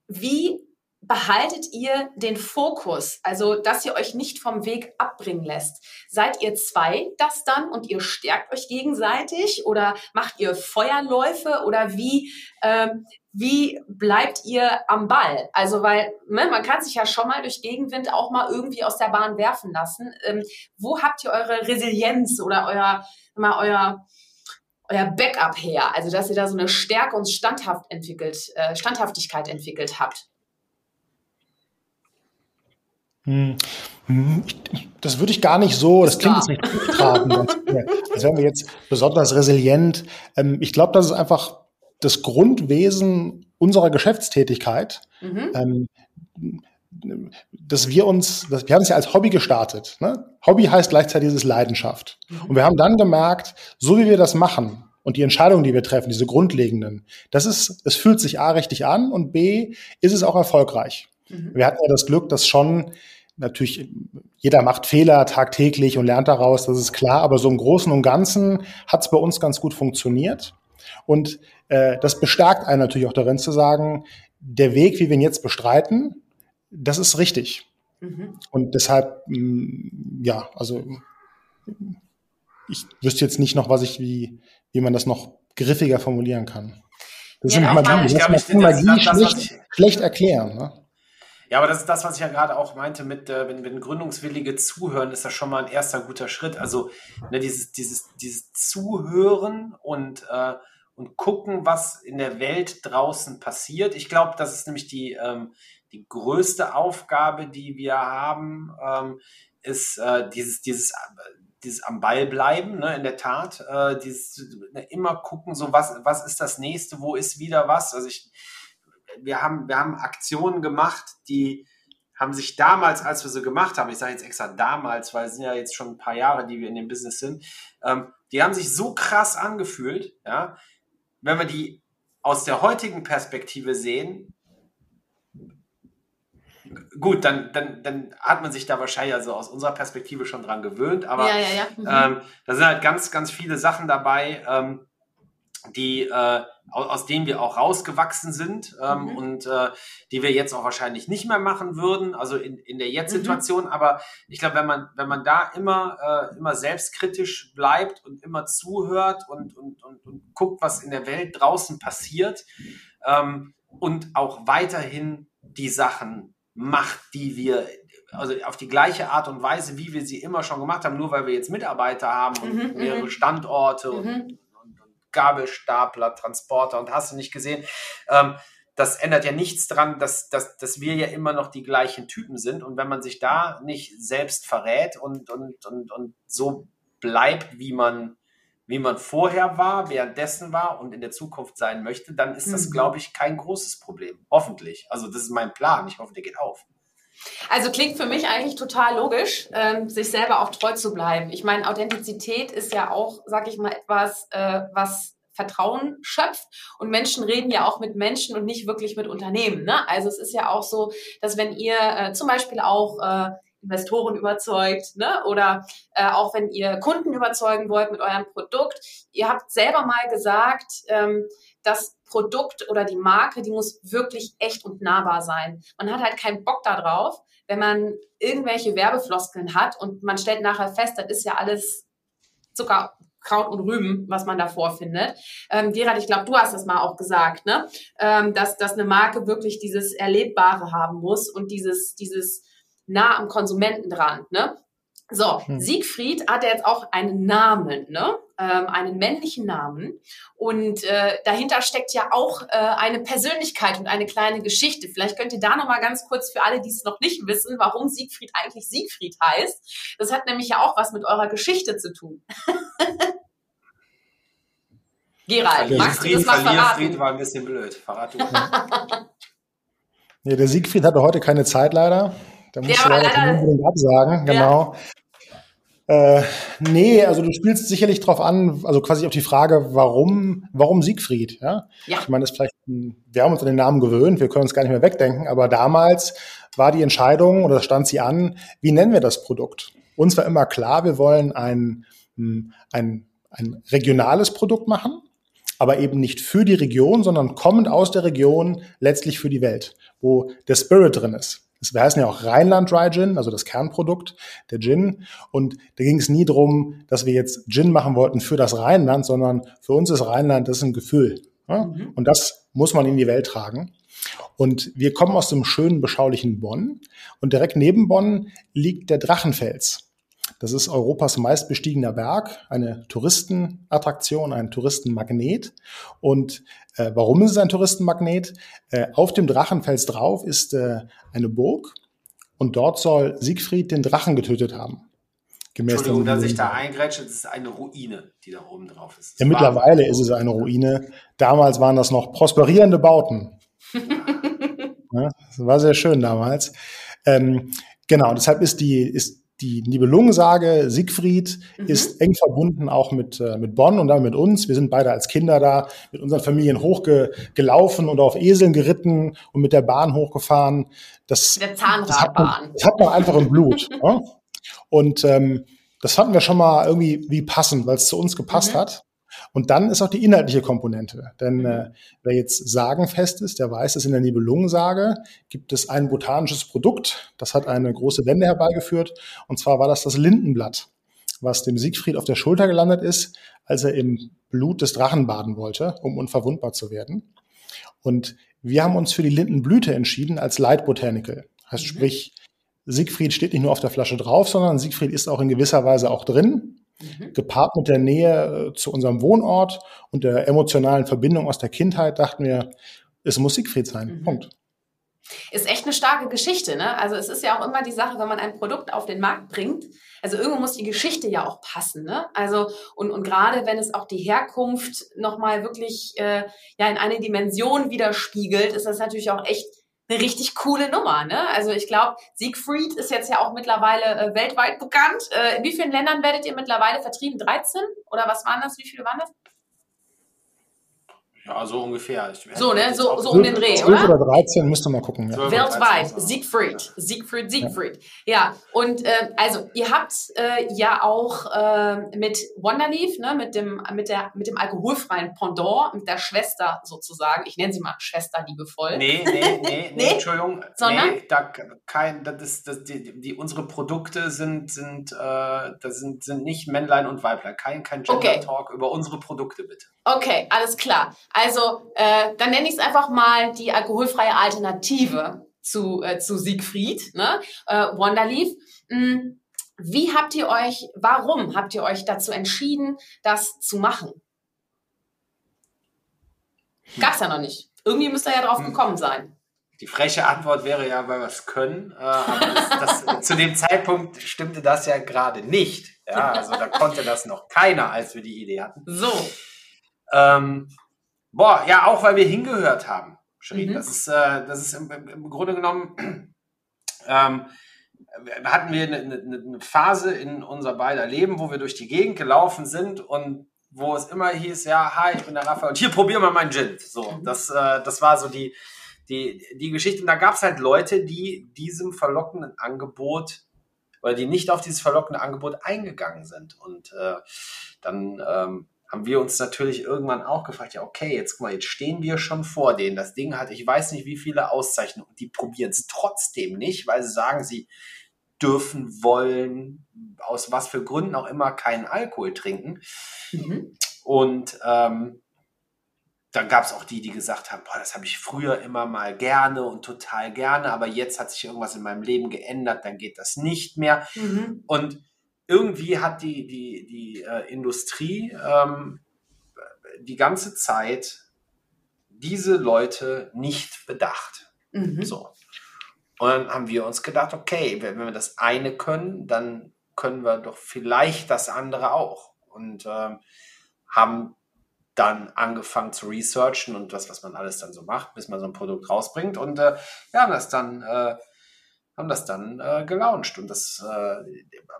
Speaker 2: wie behaltet ihr den Fokus, also dass ihr euch nicht vom Weg abbringen lässt? Seid ihr zwei das dann und ihr stärkt euch gegenseitig oder macht ihr Feuerläufe oder wie, ähm, wie bleibt ihr am Ball? Also weil ne, man kann sich ja schon mal durch Gegenwind auch mal irgendwie aus der Bahn werfen lassen. Ähm, wo habt ihr eure Resilienz oder euer, mal euer euer Backup her, also dass ihr da so eine Stärke und Standhaft entwickelt, äh, Standhaftigkeit entwickelt habt?
Speaker 3: Hm. hm das würde ich gar nicht so, das klingt jetzt nicht zutragen, als wären wir jetzt besonders resilient. Ähm, ich glaube, das ist einfach das Grundwesen unserer Geschäftstätigkeit. Mhm. Ähm, dass wir uns, dass, wir haben es ja als Hobby gestartet. Ne? Hobby heißt gleichzeitig dieses Leidenschaft. Mhm. Und wir haben dann gemerkt, so wie wir das machen und die Entscheidungen, die wir treffen, diese grundlegenden, das ist, es fühlt sich A richtig an und B ist es auch erfolgreich. Mhm. Wir hatten ja das Glück, dass schon natürlich, jeder macht Fehler tagtäglich und lernt daraus, das ist klar, aber so im Großen und Ganzen hat es bei uns ganz gut funktioniert. Und äh, das bestärkt einen natürlich auch darin zu sagen, der Weg, wie wir ihn jetzt bestreiten, das ist richtig. Mhm. Und deshalb, mh, mm, ja, also ich wüsste jetzt nicht noch, was ich, wie, wie man das noch griffiger formulieren kann. Das ja, ist Magie. Das, das, das, Magie schlecht, schlecht erklären. Ne?
Speaker 4: Ja, aber das ist das, was ich ja gerade auch meinte mit, äh, wenn, wenn Gründungswillige zuhören, ist das schon mal ein erster guter Schritt. Also ne, dieses, dieses, dieses Zuhören und, äh, und gucken, was in der Welt draußen passiert. Ich glaube, das ist nämlich die, ähm, die größte Aufgabe, die wir haben, ähm, ist äh, dieses, dieses, dieses am Ball bleiben, ne, in der Tat, äh, dieses ne, immer gucken, so was, was ist das nächste, wo ist wieder was. Also ich, wir haben, wir haben Aktionen gemacht, die haben sich damals, als wir sie gemacht haben, ich sage jetzt extra damals, weil es sind ja jetzt schon ein paar Jahre, die wir in dem Business sind, ähm, die haben sich so krass angefühlt, ja, wenn wir die aus der heutigen Perspektive sehen, gut, dann, dann, dann hat man sich da wahrscheinlich also aus unserer Perspektive schon dran gewöhnt, aber ja, ja, ja. Mhm. Ähm, da sind halt ganz, ganz viele Sachen dabei, ähm, die äh, aus denen wir auch rausgewachsen sind ähm, mhm. und äh, die wir jetzt auch wahrscheinlich nicht mehr machen würden, also in, in der Jetzt-Situation. Mhm. Aber ich glaube, wenn man, wenn man da immer, äh, immer selbstkritisch bleibt und immer zuhört und, und, und, und guckt, was in der Welt draußen passiert ähm, und auch weiterhin die Sachen macht, die wir also auf die gleiche Art und Weise, wie wir sie immer schon gemacht haben, nur weil wir jetzt Mitarbeiter haben und mhm, mehrere mhm. Standorte und mhm. Gabelstapler, Transporter und hast du nicht gesehen. Ähm, das ändert ja nichts dran, dass, dass, dass wir ja immer noch die gleichen Typen sind. Und wenn man sich da nicht selbst verrät und, und, und, und so bleibt, wie man, wie man vorher war, währenddessen war und in der Zukunft sein möchte, dann ist das, mhm. glaube ich, kein großes Problem. Hoffentlich. Also das ist mein Plan. Ich hoffe, der geht auf.
Speaker 2: Also klingt für mich eigentlich total logisch, ähm, sich selber auch treu zu bleiben. Ich meine, Authentizität ist ja auch, sag ich mal, etwas, äh, was Vertrauen schöpft. Und Menschen reden ja auch mit Menschen und nicht wirklich mit Unternehmen. Ne? Also es ist ja auch so, dass wenn ihr äh, zum Beispiel auch äh, Investoren überzeugt, ne? Oder äh, auch wenn ihr Kunden überzeugen wollt mit eurem Produkt. Ihr habt selber mal gesagt, ähm, das Produkt oder die Marke, die muss wirklich echt und nahbar sein. Man hat halt keinen Bock darauf, wenn man irgendwelche Werbefloskeln hat und man stellt nachher fest, das ist ja alles Zucker, Kraut und Rüben, was man da vorfindet. Ähm, Gerard, ich glaube, du hast das mal auch gesagt, ne? Ähm, dass, dass eine Marke wirklich dieses Erlebbare haben muss und dieses, dieses nah am Konsumenten dran, ne? So, hm. Siegfried hat jetzt auch einen Namen, ne? Ähm, einen männlichen Namen. Und äh, dahinter steckt ja auch äh, eine Persönlichkeit und eine kleine Geschichte. Vielleicht könnt ihr da nochmal ganz kurz für alle, die es noch nicht wissen, warum Siegfried eigentlich Siegfried heißt. Das hat nämlich ja auch was mit eurer Geschichte zu tun. Gerald,
Speaker 4: ja, magst du das mal verraten? Fried war ein bisschen blöd. Verrat du.
Speaker 3: nee, der Siegfried hatte heute keine Zeit leider. Da muss ich leider absagen, genau. Ja. Äh, nee, also du spielst sicherlich drauf an, also quasi auf die Frage, warum, warum Siegfried? Ja? ja. Ich meine, das ist vielleicht, wir haben uns an den Namen gewöhnt, wir können uns gar nicht mehr wegdenken, aber damals war die Entscheidung oder stand sie an, wie nennen wir das Produkt? Uns war immer klar, wir wollen ein, ein, ein regionales Produkt machen, aber eben nicht für die Region, sondern kommend aus der Region letztlich für die Welt, wo der Spirit drin ist. Wir heißen ja auch Rheinland Dry Gin, also das Kernprodukt der Gin. Und da ging es nie darum, dass wir jetzt Gin machen wollten für das Rheinland, sondern für uns ist Rheinland das ist ein Gefühl. Ja? Mhm. Und das muss man in die Welt tragen. Und wir kommen aus dem schönen, beschaulichen Bonn. Und direkt neben Bonn liegt der Drachenfels. Das ist Europas meistbestiegener Berg, eine Touristenattraktion, ein Touristenmagnet. Und äh, warum ist es ein Touristenmagnet? Äh, auf dem Drachenfels drauf ist äh, eine Burg und dort soll Siegfried den Drachen getötet haben.
Speaker 4: Gemäß Entschuldigung, dass ich da eingrätsche, es ist eine Ruine, die da oben drauf ist.
Speaker 3: Ja, mittlerweile ist es eine Ruine. Damals waren das noch prosperierende Bauten. ja, das war sehr schön damals. Ähm, genau, deshalb ist die, ist die Nibelungensage Siegfried mhm. ist eng verbunden auch mit, äh, mit Bonn und dann mit uns. Wir sind beide als Kinder da mit unseren Familien hochgelaufen und auf Eseln geritten und mit der Bahn hochgefahren. Das,
Speaker 2: der Zahnradbahn. Das hat man,
Speaker 3: das hat man einfach im Blut. ja? Und ähm, das fanden wir schon mal irgendwie wie passend, weil es zu uns gepasst mhm. hat. Und dann ist auch die inhaltliche Komponente. Denn mhm. äh, wer jetzt sagenfest ist, der weiß, dass in der Nibelungensage gibt es ein botanisches Produkt, das hat eine große Wende herbeigeführt. Und zwar war das das Lindenblatt, was dem Siegfried auf der Schulter gelandet ist, als er im Blut des Drachen baden wollte, um unverwundbar zu werden. Und wir haben uns für die Lindenblüte entschieden als Leitbotanical. Heißt mhm. sprich, Siegfried steht nicht nur auf der Flasche drauf, sondern Siegfried ist auch in gewisser Weise auch drin. Mhm. Gepaart mit der Nähe äh, zu unserem Wohnort und der emotionalen Verbindung aus der Kindheit dachten wir, es muss Siegfried sein. Mhm. Punkt.
Speaker 2: Ist echt eine starke Geschichte, ne? Also es ist ja auch immer die Sache, wenn man ein Produkt auf den Markt bringt, also irgendwo muss die Geschichte ja auch passen, ne? Also und, und gerade wenn es auch die Herkunft nochmal wirklich äh, ja in eine Dimension widerspiegelt, ist das natürlich auch echt eine richtig coole Nummer. Ne? Also ich glaube, Siegfried ist jetzt ja auch mittlerweile äh, weltweit bekannt. Äh, in wie vielen Ländern werdet ihr mittlerweile vertrieben? 13? Oder was waren das? Wie viele waren das?
Speaker 4: Ja, so ungefähr.
Speaker 2: So, ne? So, so um den Dreh, 12
Speaker 3: oder? oder 13, müsste man gucken.
Speaker 2: Ja. Weltweit. Siegfried. Siegfried, Siegfried. Ja, ja. und äh, also ihr habt äh, ja auch äh, mit Wonderleaf, ne, mit dem, mit, der, mit dem alkoholfreien Pendant, mit der Schwester sozusagen, ich nenne sie mal Schwester liebevoll.
Speaker 4: Nee, nee, nee, nee, nee? Entschuldigung. Sondern? Nee, da, kein, das ist, das, die, die, unsere Produkte sind, sind, äh, das sind, sind nicht Männlein und Weiblein. Kein, kein Gender-Talk okay. über unsere Produkte, bitte.
Speaker 2: Okay, alles klar. Also äh, dann nenne ich es einfach mal die alkoholfreie Alternative zu, äh, zu Siegfried, ne? äh, Wonderleaf. Hm, wie habt ihr euch, warum habt ihr euch dazu entschieden, das zu machen? Gab's ja noch nicht. Irgendwie müsst ihr ja drauf hm. gekommen sein.
Speaker 4: Die freche Antwort wäre ja, weil wir es können. Äh, das, das, zu dem Zeitpunkt stimmte das ja gerade nicht. Ja, also da konnte das noch keiner, als wir die Idee hatten.
Speaker 2: So.
Speaker 4: Ähm, boah, ja, auch weil wir hingehört haben, Shirin. Mhm. Das ist, äh, das ist im, im Grunde genommen, ähm, hatten wir eine, eine, eine, Phase in unser beider Leben, wo wir durch die Gegend gelaufen sind und wo es immer hieß, ja, hi, ich bin der Raphael und hier probier mal meinen Gin. So, mhm. das, äh, das war so die, die, die Geschichte. Und da gab es halt Leute, die diesem verlockenden Angebot oder die nicht auf dieses verlockende Angebot eingegangen sind. Und äh, dann ähm, haben wir uns natürlich irgendwann auch gefragt, ja, okay, jetzt guck mal, jetzt stehen wir schon vor denen. Das Ding hat, ich weiß nicht, wie viele Auszeichnungen. Die probieren es trotzdem nicht, weil sie sagen, sie dürfen, wollen, aus was für Gründen auch immer, keinen Alkohol trinken. Mhm. Und ähm, dann gab es auch die, die gesagt haben, boah, das habe ich früher immer mal gerne und total gerne, aber jetzt hat sich irgendwas in meinem Leben geändert, dann geht das nicht mehr. Mhm. Und irgendwie hat die, die, die äh, Industrie ähm, die ganze Zeit diese Leute nicht bedacht. Mhm. So. Und dann haben wir uns gedacht, okay, wenn wir das eine können, dann können wir doch vielleicht das andere auch. Und ähm, haben dann angefangen zu researchen und das, was man alles dann so macht, bis man so ein Produkt rausbringt. Und äh, wir haben das dann äh, haben das dann äh, gelauncht. Und das, äh,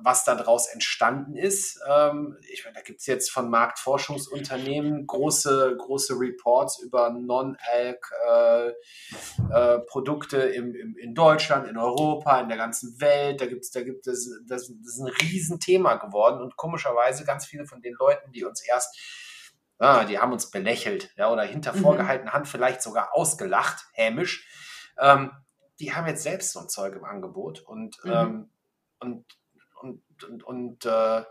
Speaker 4: was daraus entstanden ist, ähm, ich meine, da gibt es jetzt von Marktforschungsunternehmen große, große Reports über Non-Alk-Produkte äh, äh, im, im, in Deutschland, in Europa, in der ganzen Welt. Da gibt's, da gibt es, das, das ist ein Riesenthema geworden. Und komischerweise ganz viele von den Leuten, die uns erst Ah, die haben uns belächelt, ja, oder hinter vorgehaltener mhm. Hand vielleicht sogar ausgelacht, hämisch. Ähm, die haben jetzt selbst so ein Zeug im Angebot und, mhm. ähm, und, und, und, und äh,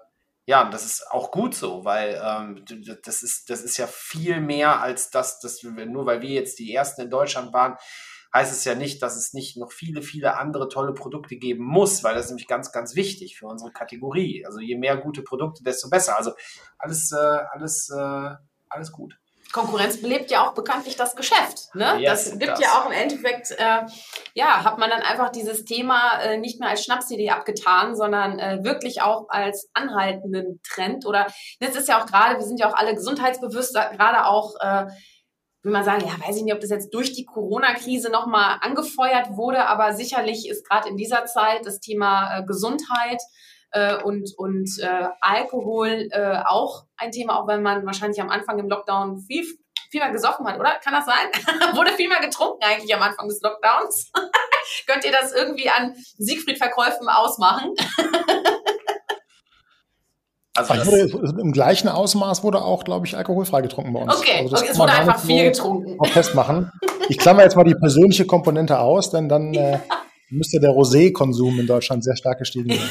Speaker 4: ja, das ist auch gut so, weil ähm, das, ist, das ist ja viel mehr als das, dass wir, nur weil wir jetzt die Ersten in Deutschland waren, heißt es ja nicht, dass es nicht noch viele, viele andere tolle Produkte geben muss, weil das ist nämlich ganz, ganz wichtig für unsere Kategorie. Also je mehr gute Produkte, desto besser. Also alles, äh, alles, äh, alles gut.
Speaker 2: Konkurrenz belebt ja auch bekanntlich das Geschäft. Ne? Yes, das gibt das. ja auch im Endeffekt, äh, ja, hat man dann einfach dieses Thema äh, nicht mehr als Schnapsidee abgetan, sondern äh, wirklich auch als anhaltenden Trend. Oder das ist ja auch gerade, wir sind ja auch alle gesundheitsbewusst, gerade auch äh, will man sagen, ja, weiß ich nicht, ob das jetzt durch die Corona-Krise nochmal angefeuert wurde, aber sicherlich ist gerade in dieser Zeit das Thema äh, Gesundheit äh, und, und äh, Alkohol äh, auch ein Thema, auch wenn man wahrscheinlich am Anfang im Lockdown viel, viel mehr gesoffen hat, oder? Kann das sein? Wurde viel mehr getrunken eigentlich am Anfang des Lockdowns? Könnt ihr das irgendwie an Siegfried-Verkäufen ausmachen?
Speaker 3: Also wurde, Im gleichen Ausmaß wurde auch, glaube ich, alkoholfrei getrunken bei uns.
Speaker 2: Okay,
Speaker 3: also
Speaker 2: okay es wurde einfach viel getrunken.
Speaker 3: festmachen. Ich klammer jetzt mal die persönliche Komponente aus, denn dann äh, müsste der Rosé-Konsum in Deutschland sehr stark gestiegen sein.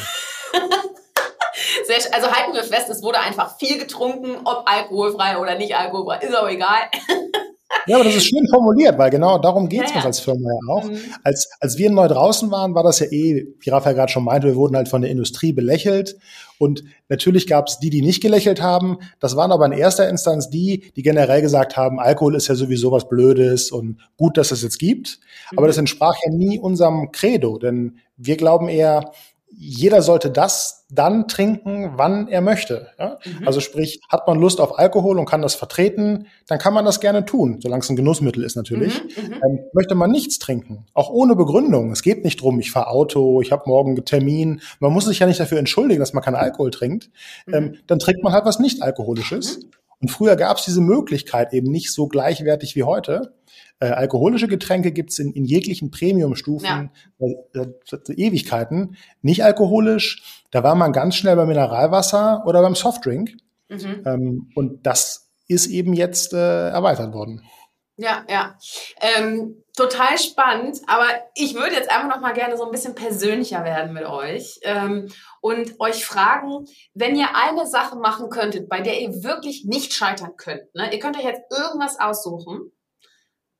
Speaker 2: Sehr, also halten wir fest, es wurde einfach viel getrunken, ob alkoholfrei oder nicht alkoholfrei, ist aber egal.
Speaker 3: Ja, aber das ist schön formuliert, weil genau darum geht es ja, uns als Firma ja auch. Mhm. Als, als wir neu draußen waren, war das ja eh, wie Raphael gerade schon meinte, wir wurden halt von der Industrie belächelt. Und natürlich gab es die, die nicht gelächelt haben. Das waren aber in erster Instanz die, die generell gesagt haben, Alkohol ist ja sowieso was Blödes und gut, dass es jetzt gibt. Mhm. Aber das entsprach ja nie unserem Credo, denn wir glauben eher, jeder sollte das dann trinken, wann er möchte. Ja? Mhm. Also sprich, hat man Lust auf Alkohol und kann das vertreten, dann kann man das gerne tun, solange es ein Genussmittel ist natürlich. Mhm, mhm. ähm, möchte man nichts trinken, auch ohne Begründung. Es geht nicht drum, ich fahre Auto, ich habe morgen einen Termin. Man muss sich ja nicht dafür entschuldigen, dass man keinen Alkohol trinkt. Mhm. Ähm, dann trinkt man halt was nicht alkoholisches. Mhm. Und früher gab es diese Möglichkeit eben nicht so gleichwertig wie heute. Äh, alkoholische Getränke gibt's in, in jeglichen Premiumstufen ja. äh, Ewigkeiten. Nicht alkoholisch, da war man ganz schnell beim Mineralwasser oder beim Softdrink. Mhm. Ähm, und das ist eben jetzt äh, erweitert worden.
Speaker 2: Ja, ja. Ähm, total spannend, aber ich würde jetzt einfach noch mal gerne so ein bisschen persönlicher werden mit euch ähm, und euch fragen, wenn ihr eine Sache machen könntet, bei der ihr wirklich nicht scheitern könnt, ne? ihr könnt euch jetzt irgendwas aussuchen,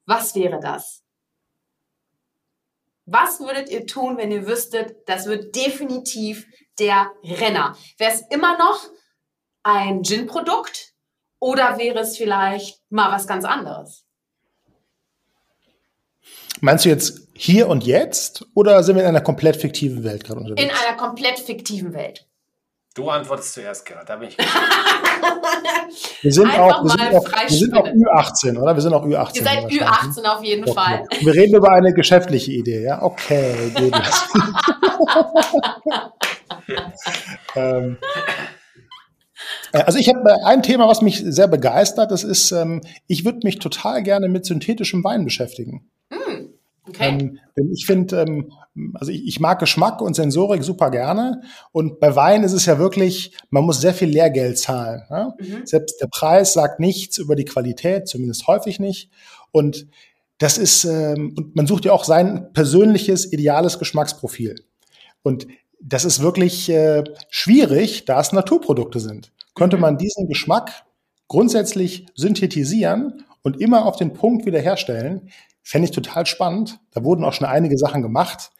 Speaker 2: was wäre das? Was würdet ihr tun, wenn ihr wüsstet, das wird definitiv der Renner? Wäre es immer noch ein Gin-Produkt oder wäre es vielleicht mal was ganz anderes?
Speaker 3: Meinst du jetzt hier und jetzt oder sind wir in einer komplett fiktiven Welt gerade unterwegs?
Speaker 2: In einer komplett fiktiven Welt.
Speaker 4: Du antwortest zuerst, Gerhard, da bin ich.
Speaker 3: wir sind auch, wir sind auch, wir sind auch Ü18, oder? Wir sind auch Ü18.
Speaker 2: Ihr seid Ü18 auf jeden okay. Fall.
Speaker 3: Wir reden über eine geschäftliche Idee, ja? Okay, geht das. ähm, äh, also ich habe äh, ein Thema, was mich sehr begeistert, das ist, ähm, ich würde mich total gerne mit synthetischem Wein beschäftigen. Okay. Ähm, ich finde, ähm, also ich, ich, mag Geschmack und Sensorik super gerne. Und bei Wein ist es ja wirklich, man muss sehr viel Lehrgeld zahlen. Ja? Mhm. Selbst der Preis sagt nichts über die Qualität, zumindest häufig nicht. Und das ist, ähm, und man sucht ja auch sein persönliches, ideales Geschmacksprofil. Und das ist wirklich äh, schwierig, da es Naturprodukte sind. Könnte mhm. man diesen Geschmack grundsätzlich synthetisieren und immer auf den Punkt wiederherstellen, Fände ich total spannend. Da wurden auch schon einige Sachen gemacht.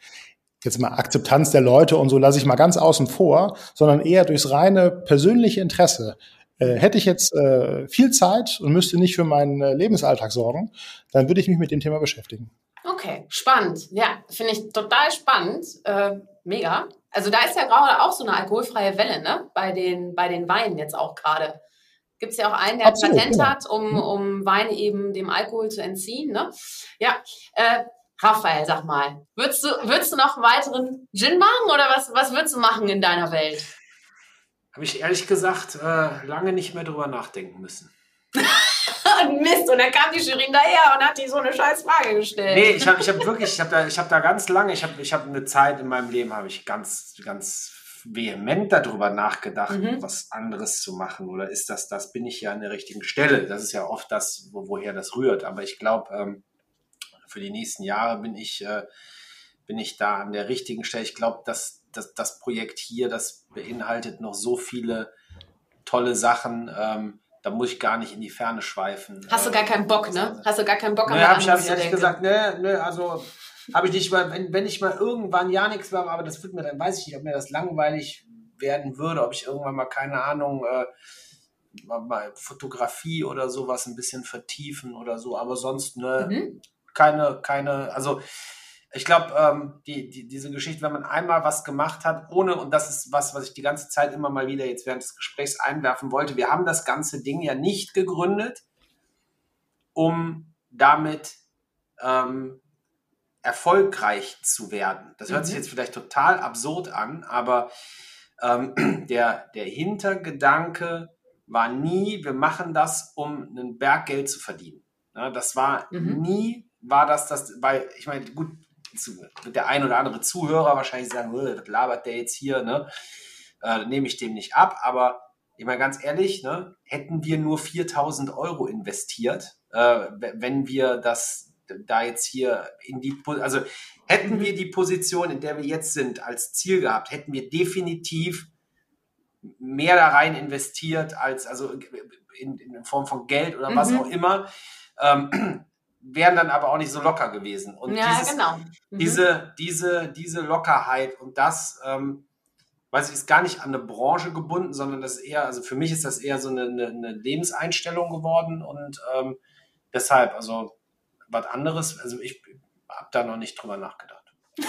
Speaker 3: Jetzt mal Akzeptanz der Leute und so lasse ich mal ganz außen vor, sondern eher durchs reine persönliche Interesse. Äh, hätte ich jetzt äh, viel Zeit und müsste nicht für meinen äh, Lebensalltag sorgen, dann würde ich mich mit dem Thema beschäftigen.
Speaker 2: Okay, spannend. Ja, finde ich total spannend. Äh, mega. Also da ist ja gerade auch so eine alkoholfreie Welle, ne? Bei den, bei den Weinen jetzt auch gerade gibt es ja auch einen, der Absolut, Patent genau. hat, um, mhm. um Wein eben dem Alkohol zu entziehen. Ne? Ja, äh, Raphael, sag mal, würdest du, würdest du noch einen weiteren Gin machen oder was, was würdest du machen in deiner Welt?
Speaker 4: Habe ich ehrlich gesagt äh, lange nicht mehr drüber nachdenken müssen.
Speaker 2: Mist, und dann kam die Shirin daher und hat die so eine scheiß Frage gestellt.
Speaker 4: Nee, ich habe ich hab wirklich, ich habe da, hab da ganz lange, ich habe ich hab eine Zeit in meinem Leben, habe ich ganz, ganz vehement darüber nachgedacht, mhm. was anderes zu machen? Oder ist das, das bin ich ja an der richtigen Stelle? Das ist ja oft das, wo, woher das rührt. Aber ich glaube, ähm, für die nächsten Jahre bin ich, äh, bin ich da an der richtigen Stelle. Ich glaube, dass, dass das Projekt hier, das beinhaltet noch so viele tolle Sachen. Ähm, da muss ich gar nicht in die Ferne schweifen.
Speaker 2: Hast du gar keinen Bock, ne? Hast du gar keinen Bock,
Speaker 4: ne, habe ich, hab ich ehrlich gesagt, ne, ne, also habe ich nicht mal, wenn, wenn ich mal irgendwann ja nichts mehr, aber das wird mir, dann weiß ich nicht, ob mir das langweilig werden würde, ob ich irgendwann mal, keine Ahnung, äh, mal, mal Fotografie oder sowas ein bisschen vertiefen oder so, aber sonst ne, mhm. keine, keine, also ich glaube, ähm, die, die, diese Geschichte, wenn man einmal was gemacht hat, ohne, und das ist was, was ich die ganze Zeit immer mal wieder jetzt während des Gesprächs einwerfen wollte, wir haben das ganze Ding ja nicht gegründet, um damit ähm, erfolgreich zu werden. Das hört mhm. sich jetzt vielleicht total absurd an, aber ähm, der, der Hintergedanke war nie, wir machen das, um einen Berg Geld zu verdienen. Ja, das war mhm. nie, war das das, weil ich meine, gut, der ein oder andere Zuhörer wahrscheinlich sagen, was labert der jetzt hier, ne? Äh, nehme ich dem nicht ab, aber ich meine ganz ehrlich, ne, hätten wir nur 4000 Euro investiert, äh, wenn wir das da jetzt hier in die, also hätten wir die Position, in der wir jetzt sind, als Ziel gehabt, hätten wir definitiv mehr da rein investiert als, also in, in Form von Geld oder was mhm. auch immer, ähm, wären dann aber auch nicht so locker gewesen. Und
Speaker 2: ja, dieses, genau.
Speaker 4: Mhm. diese, diese, diese Lockerheit und das, ähm, weiß ich, ist gar nicht an eine Branche gebunden, sondern das ist eher, also für mich ist das eher so eine, eine, eine Lebenseinstellung geworden und ähm, deshalb, also was anderes, also ich habe da noch nicht drüber nachgedacht.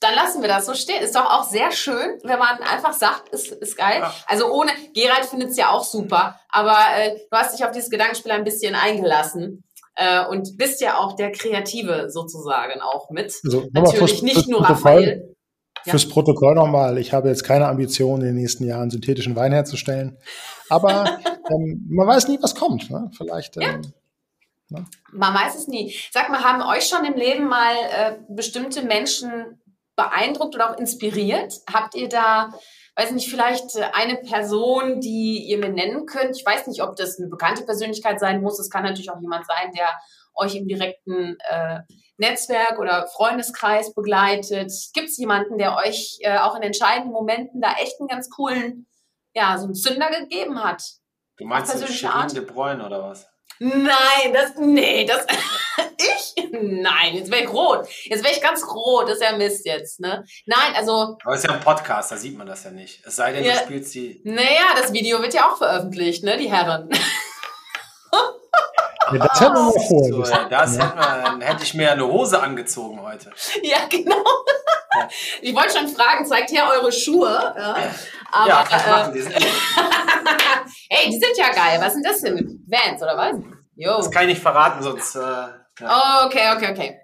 Speaker 2: Dann lassen wir das so stehen. Ist doch auch sehr schön, wenn man einfach sagt, ist, ist geil. Ja. Also ohne, Gerald findet es ja auch super, aber äh, du hast dich auf dieses Gedankenspiel ein bisschen eingelassen. Äh, und bist ja auch der Kreative sozusagen auch mit.
Speaker 3: Also, Natürlich nicht nur Raphael. Fürs Protokoll nochmal, ich habe jetzt keine Ambition, in den nächsten Jahren synthetischen Wein herzustellen. Aber ähm, man weiß nie, was kommt. Ne? Vielleicht. Ähm,
Speaker 2: Ne? Man weiß es nie. Sag mal, haben euch schon im Leben mal äh, bestimmte Menschen beeindruckt oder auch inspiriert? Habt ihr da, weiß nicht, vielleicht äh, eine Person, die ihr mir nennen könnt? Ich weiß nicht, ob das eine bekannte Persönlichkeit sein muss. Es kann natürlich auch jemand sein, der euch im direkten äh, Netzwerk oder Freundeskreis begleitet. Gibt es jemanden, der euch äh, auch in entscheidenden Momenten da echt einen ganz coolen, ja, so einen Zünder gegeben hat?
Speaker 4: Du meinst Shirin de Bruyne oder was?
Speaker 2: Nein, das, nee, das, ich? Nein, jetzt wäre ich rot. Jetzt wäre ich ganz rot, das ist ja Mist jetzt, ne? Nein, also.
Speaker 4: Aber es ist ja ein Podcast, da sieht man das ja nicht. Es sei denn, ja, du spielst die.
Speaker 2: Naja, das Video wird ja auch veröffentlicht, ne, die Herren.
Speaker 3: Ja, das hätten wir mal vorher
Speaker 4: so, das hätte man, dann hätte ich mir eine Hose angezogen heute.
Speaker 2: Ja, genau. Ich wollte schon fragen, zeigt her eure Schuhe. Ja, aber, ja ich machen, die sind Hey, die sind ja geil. Was sind das denn? Vans oder was?
Speaker 4: Jo. Das kann ich nicht verraten, sonst. Äh,
Speaker 2: ja. okay, okay, okay.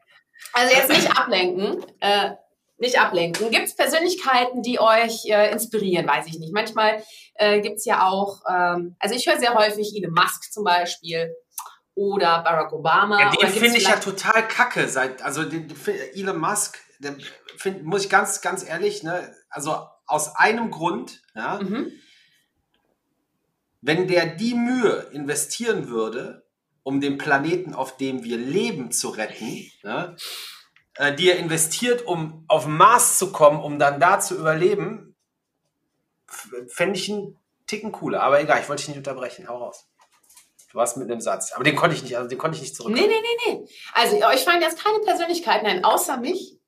Speaker 2: Also jetzt nicht ablenken. Äh, nicht ablenken. Gibt es Persönlichkeiten, die euch äh, inspirieren? Weiß ich nicht. Manchmal äh, gibt es ja auch, ähm, also ich höre sehr häufig Elon Musk zum Beispiel oder Barack Obama.
Speaker 4: Ja, den finde ich ja total kacke. Seit, also den, Elon Musk, find, muss ich ganz, ganz ehrlich, ne, also aus einem Grund, ja, mhm. wenn der die Mühe investieren würde, um den Planeten, auf dem wir leben, zu retten, ne, äh, die er investiert, um auf den Mars zu kommen, um dann da zu überleben, fände ich einen Ticken cooler. Aber egal, ich wollte dich nicht unterbrechen. Hau raus. Du warst mit einem Satz. Aber den konnte ich nicht, also den konnte ich nicht zurück.
Speaker 2: Nee, nee, nee, nee. Also euch fallen jetzt keine Persönlichkeiten ein, außer mich.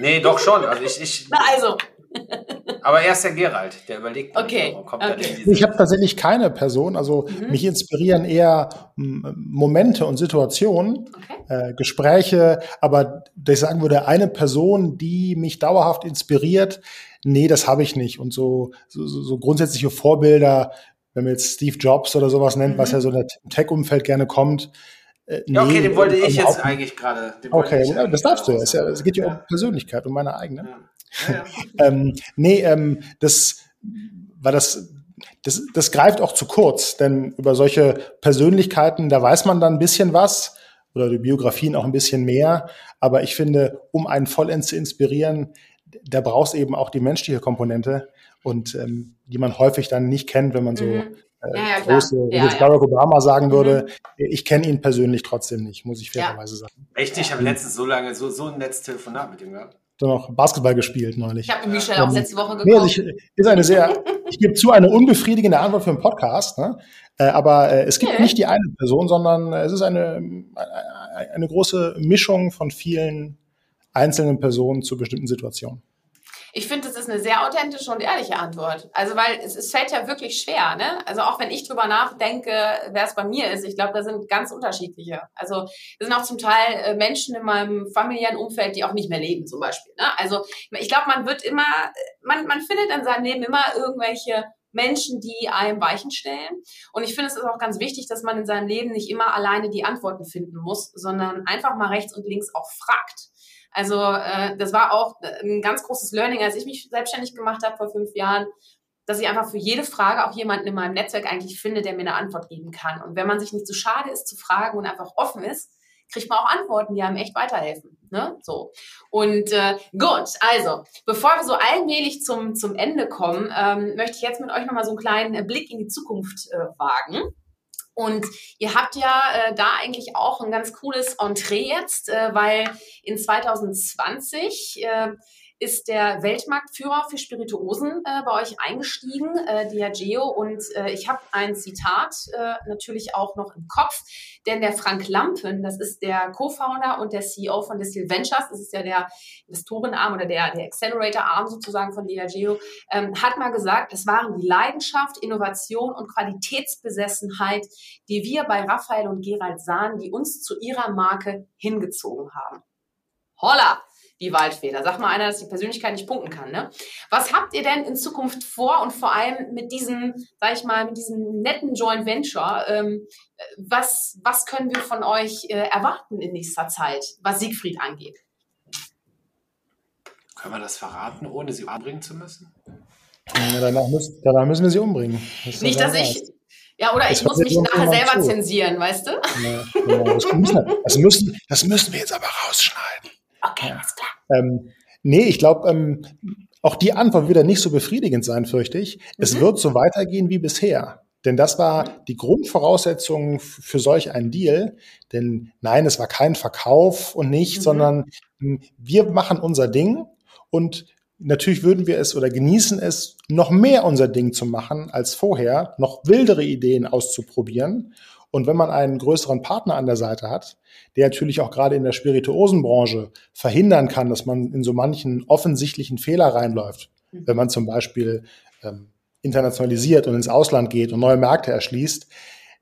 Speaker 4: Nee, doch schon. Also ich. ich
Speaker 2: Na also.
Speaker 4: Aber er ist der Gerald, der überlegt.
Speaker 2: Okay. okay.
Speaker 3: Ich habe tatsächlich keine Person. Also mhm. mich inspirieren eher Momente und Situationen, okay. äh, Gespräche. Aber dass ich sagen würde, eine Person, die mich dauerhaft inspiriert, nee, das habe ich nicht. Und so, so, so grundsätzliche Vorbilder, wenn man jetzt Steve Jobs oder sowas nennt, mhm. was ja so im Tech-Umfeld gerne kommt,
Speaker 4: äh, ja, okay, den wollte ich jetzt eigentlich gerade.
Speaker 3: Okay, ja, das darfst du. Es, ja, es geht ja, um Persönlichkeit, um meine eigene. Ja. ähm, nee, ähm, das war das, das, das greift auch zu kurz, denn über solche Persönlichkeiten, da weiß man dann ein bisschen was oder die Biografien auch ein bisschen mehr. Aber ich finde, um einen vollends zu inspirieren, da brauchst eben auch die menschliche Komponente und ähm, die man häufig dann nicht kennt, wenn man so mhm. Äh, ja, ja, große, wie ja, jetzt Barack Obama sagen würde, mhm. ich kenne ihn persönlich trotzdem nicht, muss ich fairerweise sagen.
Speaker 4: Echt? Ich habe letztens so lange so, so ein nettes Telefonat mit ihm gehabt.
Speaker 3: Dann noch Basketball gespielt neulich.
Speaker 2: Ich habe Michel ähm, auch letzte Woche geguckt. Nee, also
Speaker 3: ich, ist eine sehr, ich gebe zu, eine unbefriedigende Antwort für einen Podcast. Ne? Äh, aber äh, es gibt okay. nicht die eine Person, sondern es ist eine, eine, große Mischung von vielen einzelnen Personen zu bestimmten Situationen.
Speaker 2: Ich finde, eine sehr authentische und ehrliche Antwort. Also, weil es, es fällt ja wirklich schwer, ne? Also auch wenn ich drüber nachdenke, wer es bei mir ist, ich glaube, da sind ganz unterschiedliche. Also es sind auch zum Teil äh, Menschen in meinem familiären Umfeld, die auch nicht mehr leben, zum Beispiel. Ne? Also ich glaube, man wird immer, man, man findet in seinem Leben immer irgendwelche Menschen, die einem Weichen stellen. Und ich finde, es ist auch ganz wichtig, dass man in seinem Leben nicht immer alleine die Antworten finden muss, sondern einfach mal rechts und links auch fragt. Also äh, das war auch ein ganz großes Learning, als ich mich selbstständig gemacht habe vor fünf Jahren, dass ich einfach für jede Frage auch jemanden in meinem Netzwerk eigentlich finde, der mir eine Antwort geben kann. Und wenn man sich nicht zu so schade ist zu fragen und einfach offen ist, kriegt man auch Antworten, die einem echt weiterhelfen. Ne? So. Und äh, gut, also, bevor wir so allmählich zum, zum Ende kommen, ähm, möchte ich jetzt mit euch nochmal so einen kleinen Blick in die Zukunft äh, wagen. Und ihr habt ja äh, da eigentlich auch ein ganz cooles Entree jetzt, äh, weil in 2020 äh, ist der Weltmarktführer für Spirituosen äh, bei euch eingestiegen, äh, Diageo. Und äh, ich habe ein Zitat äh, natürlich auch noch im Kopf, denn der Frank Lampen, das ist der Co-Founder und der CEO von Distill Ventures, das ist ja der Investorenarm oder der, der Accelerator-Arm sozusagen von Diageo, ähm, hat mal gesagt, es waren die Leidenschaft, Innovation und Qualitätsbesessenheit, die wir bei Raphael und Gerald sahen, die uns zu ihrer Marke hingezogen haben. Holla! Die Waldfeder. Sag mal einer, dass die Persönlichkeit nicht punkten kann. Ne? Was habt ihr denn in Zukunft vor und vor allem mit diesem, sag ich mal, mit diesem netten Joint Venture? Ähm, was, was können wir von euch äh, erwarten in nächster Zeit, was Siegfried angeht?
Speaker 4: Können wir das verraten, ohne sie umbringen zu müssen?
Speaker 3: Ja, danach, müssen, danach, müssen wir sie umbringen.
Speaker 2: Das Nicht, dass ich. Ja, oder das ich muss mich nachher selber zu. zensieren, weißt du? Ja,
Speaker 3: genau. das, müssen, das, müssen, das müssen wir jetzt aber rausschneiden.
Speaker 2: Okay, alles klar.
Speaker 3: Ähm, nee, ich glaube, ähm, auch die Antwort wird nicht so befriedigend sein, fürchte ich. Mhm. Es wird so weitergehen wie bisher. Denn das war die Grundvoraussetzung für solch einen Deal. Denn nein, es war kein Verkauf und nicht, mhm. sondern hm, wir machen unser Ding und natürlich würden wir es oder genießen es, noch mehr unser Ding zu machen als vorher, noch wildere Ideen auszuprobieren. Und wenn man einen größeren Partner an der Seite hat, der natürlich auch gerade in der Spirituosenbranche verhindern kann, dass man in so manchen offensichtlichen Fehler reinläuft, mhm. wenn man zum Beispiel ähm, internationalisiert und ins Ausland geht und neue Märkte erschließt,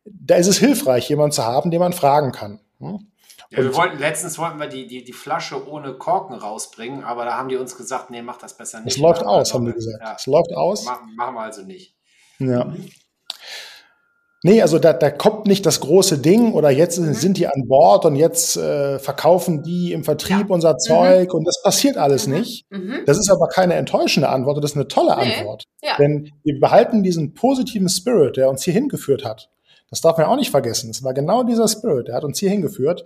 Speaker 3: da ist es hilfreich, jemanden zu haben, den man fragen kann. Hm?
Speaker 4: Ja, wir wollten, letztens wollten wir die, die, die Flasche ohne Korken rausbringen, aber da haben die uns gesagt, nee, mach das besser nicht.
Speaker 3: Es läuft aus, haben die gesagt. Ja. Es läuft aus.
Speaker 4: Machen, machen wir also nicht.
Speaker 3: Ja. Nee, also da, da kommt nicht das große Ding oder jetzt mhm. sind die an Bord und jetzt äh, verkaufen die im Vertrieb ja. unser mhm. Zeug mhm. und das passiert alles mhm. nicht. Mhm. Das ist aber keine enttäuschende Antwort, das ist eine tolle nee. Antwort. Ja. Denn wir behalten diesen positiven Spirit, der uns hier hingeführt hat. Das darf man auch nicht vergessen. Es war genau dieser Spirit, der hat uns hier hingeführt.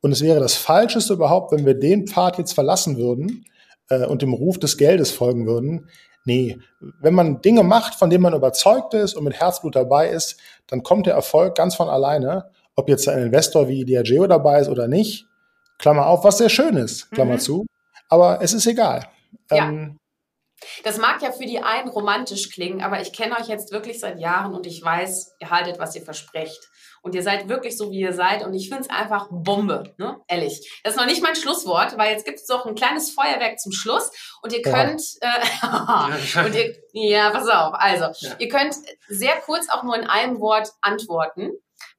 Speaker 3: Und es wäre das Falscheste überhaupt, wenn wir den Pfad jetzt verlassen würden äh, und dem Ruf des Geldes folgen würden. Nee, wenn man Dinge macht, von denen man überzeugt ist und mit Herzblut dabei ist, dann kommt der Erfolg ganz von alleine. Ob jetzt ein Investor wie Diageo dabei ist oder nicht, Klammer auf, was sehr schön ist, Klammer mhm. zu. Aber es ist egal.
Speaker 2: Ja. Ähm, das mag ja für die einen romantisch klingen, aber ich kenne euch jetzt wirklich seit Jahren und ich weiß, ihr haltet, was ihr versprecht. Und ihr seid wirklich so, wie ihr seid. Und ich finde es einfach Bombe, ne? Ehrlich. Das ist noch nicht mein Schlusswort, weil jetzt gibt es doch ein kleines Feuerwerk zum Schluss. Und ihr könnt, ja. äh, und ihr, ja, pass auf. Also, ja. ihr könnt sehr kurz auch nur in einem Wort antworten.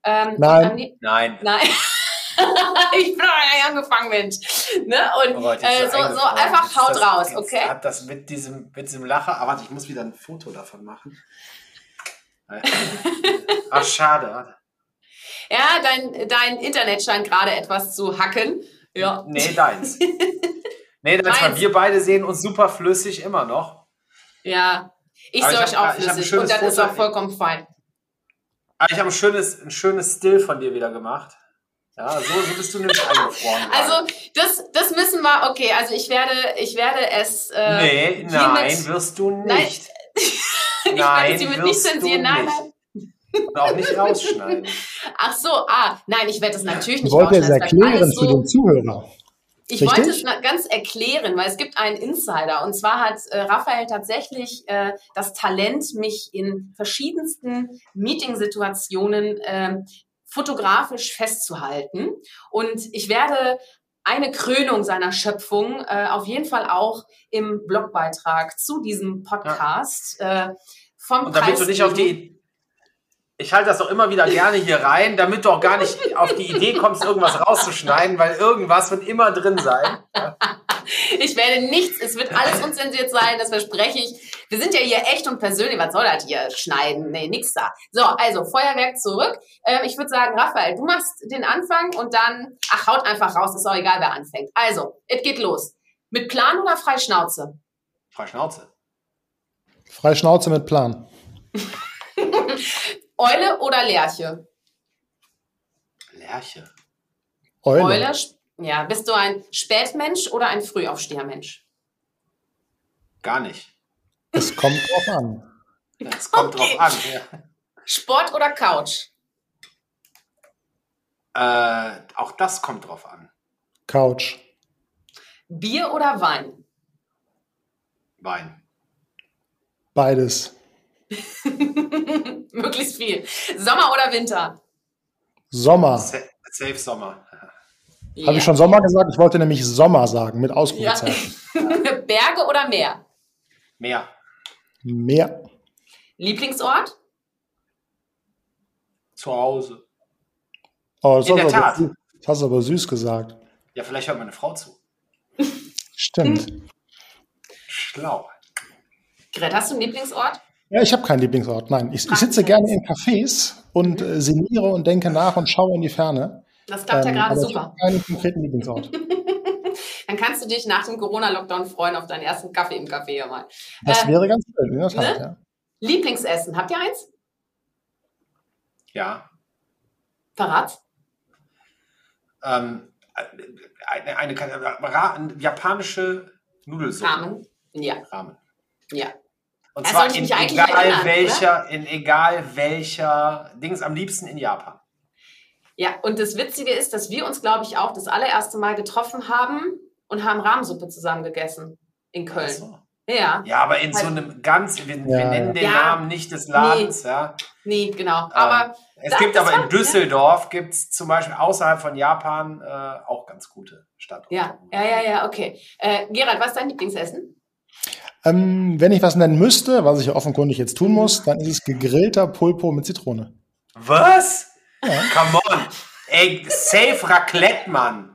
Speaker 3: Ähm, nein.
Speaker 4: nein.
Speaker 2: Nein. ich bin noch nicht angefangen, Mensch. Ne? Und oh, äh, so, so einfach haut das, raus, okay?
Speaker 4: Hat das mit diesem, mit diesem Lacher, aber warte, ich muss wieder ein Foto davon machen. Ach, schade.
Speaker 2: Ja, dein, dein Internet scheint gerade etwas zu hacken. Ja.
Speaker 4: Nee, deins. nee, deins, weil wir beide sehen uns super flüssig immer noch.
Speaker 2: Ja, ich sehe euch auch flüssig und das Foto ist auch vollkommen fein.
Speaker 4: Aber ich habe ein schönes, ein schönes Still von dir wieder gemacht. Ja, so, so bist du nämlich eingefroren.
Speaker 2: Also das, das müssen wir, okay, also ich werde, ich werde es.
Speaker 4: Äh, nee, nein, wirst du nicht. Nein,
Speaker 2: ich werde sie mit nicht zensieren, nein, nein.
Speaker 4: Und auch nicht rausschneiden.
Speaker 2: Ach so, ah, nein, ich werde es natürlich nicht
Speaker 3: rausschneiden. Ich wollte es erklären so, für den Zuhörer.
Speaker 2: Ich Richtig? wollte es ganz erklären, weil es gibt einen Insider. Und zwar hat äh, Raphael tatsächlich äh, das Talent, mich in verschiedensten Meetingsituationen äh, fotografisch festzuhalten. Und ich werde eine Krönung seiner Schöpfung äh, auf jeden Fall auch im Blogbeitrag zu diesem Podcast
Speaker 4: ja. äh, vom Und damit Preis du nicht auf die ich halte das doch immer wieder gerne hier rein, damit du auch gar nicht auf die Idee kommst, irgendwas rauszuschneiden, weil irgendwas wird immer drin sein.
Speaker 2: ich werde nichts, es wird alles unzensiert sein, das verspreche ich. Wir sind ja hier echt und persönlich, was soll das hier schneiden? Nee, nix da. So, also Feuerwerk zurück. Ähm, ich würde sagen, Raphael, du machst den Anfang und dann, ach, haut einfach raus, ist auch egal, wer anfängt. Also, es geht los. Mit Plan oder Freischnauze?
Speaker 4: Freischnauze.
Speaker 3: Freischnauze mit Plan.
Speaker 2: Eule oder Lerche?
Speaker 4: Lerche.
Speaker 3: Eule.
Speaker 2: Eule. Ja, bist du ein Spätmensch oder ein Frühaufstehermensch?
Speaker 4: Gar nicht.
Speaker 3: Es kommt drauf an.
Speaker 4: Das kommt
Speaker 2: Okay.
Speaker 4: drauf an.
Speaker 2: Sport oder Couch?
Speaker 4: Ja. Äh, auch das kommt drauf an.
Speaker 3: Couch.
Speaker 2: Bier oder Wein?
Speaker 4: Wein.
Speaker 3: Beides.
Speaker 2: Möglichst viel. Sommer oder Winter?
Speaker 3: Sommer.
Speaker 4: Sa Safe Sommer.
Speaker 3: Habe ich schon Sommer gesagt? Ich wollte nämlich Sommer sagen mit Ausrufezeichen.
Speaker 2: Berge oder Meer?
Speaker 4: Meer.
Speaker 3: Mehr.
Speaker 2: Lieblingsort?
Speaker 4: Zu Hause.
Speaker 3: Oh, das
Speaker 4: In
Speaker 3: hast
Speaker 4: der
Speaker 3: aber
Speaker 4: Tat.
Speaker 3: süß- Das hast du aber süß gesagt.
Speaker 4: Ja, vielleicht hört meine Frau zu.
Speaker 3: Stimmt.
Speaker 4: Schlau.
Speaker 2: Gret, hast du einen Lieblingsort?
Speaker 3: Ja, ich habe keinen Lieblingsort. Nein, ich, ich sitze gerne in Cafés und äh, sinniere und denke nach und schaue in die Ferne.
Speaker 2: Das klappt ja
Speaker 3: Ähm,
Speaker 2: gerade
Speaker 3: aber Ich
Speaker 2: super.
Speaker 3: habe keinen konkreten Lieblingsort.
Speaker 2: Dann kannst du dich nach dem Corona-Lockdown freuen auf deinen ersten Kaffee im Café hier mal.
Speaker 3: Das
Speaker 2: Äh,
Speaker 3: wäre ganz schön, in der Tat.
Speaker 2: ne?
Speaker 3: Ja.
Speaker 2: Lieblingsessen, habt ihr eins?
Speaker 4: Ja.
Speaker 2: Verrat?
Speaker 4: Ähm, eine, eine, eine japanische Nudelsuppe.
Speaker 2: Ramen? Ja,
Speaker 4: Ramen.
Speaker 2: ja.
Speaker 4: Und
Speaker 2: Das
Speaker 4: zwar in egal
Speaker 2: erinnern,
Speaker 4: welcher, in egal welcher Dings, am liebsten in Japan.
Speaker 2: Ja, und das Witzige ist, dass wir uns, glaube ich, auch das allererste Mal getroffen haben und haben Rahmensuppe zusammen gegessen in Köln.
Speaker 4: Ach so.
Speaker 2: Ja,
Speaker 4: Ja, aber in so einem ganz, wir, wir
Speaker 3: Ja.
Speaker 4: nennen den
Speaker 2: Ja.
Speaker 4: Namen nicht des Ladens, ja.
Speaker 2: nee, genau. Aber
Speaker 4: Es
Speaker 2: Das-
Speaker 4: gibt
Speaker 2: das
Speaker 4: aber in Düsseldorf gibt es zum Beispiel außerhalb von Japan äh, auch ganz gute Standorte.
Speaker 2: ja, ja, ja, ja, okay. Äh, Gerald, was ist dein Lieblingsessen?
Speaker 3: Ähm, wenn ich was nennen müsste, was ich ja offenkundig jetzt tun muss, dann ist es gegrillter Pulpo mit Zitrone.
Speaker 4: Was? Come on. Ey, safe Raclette, Mann.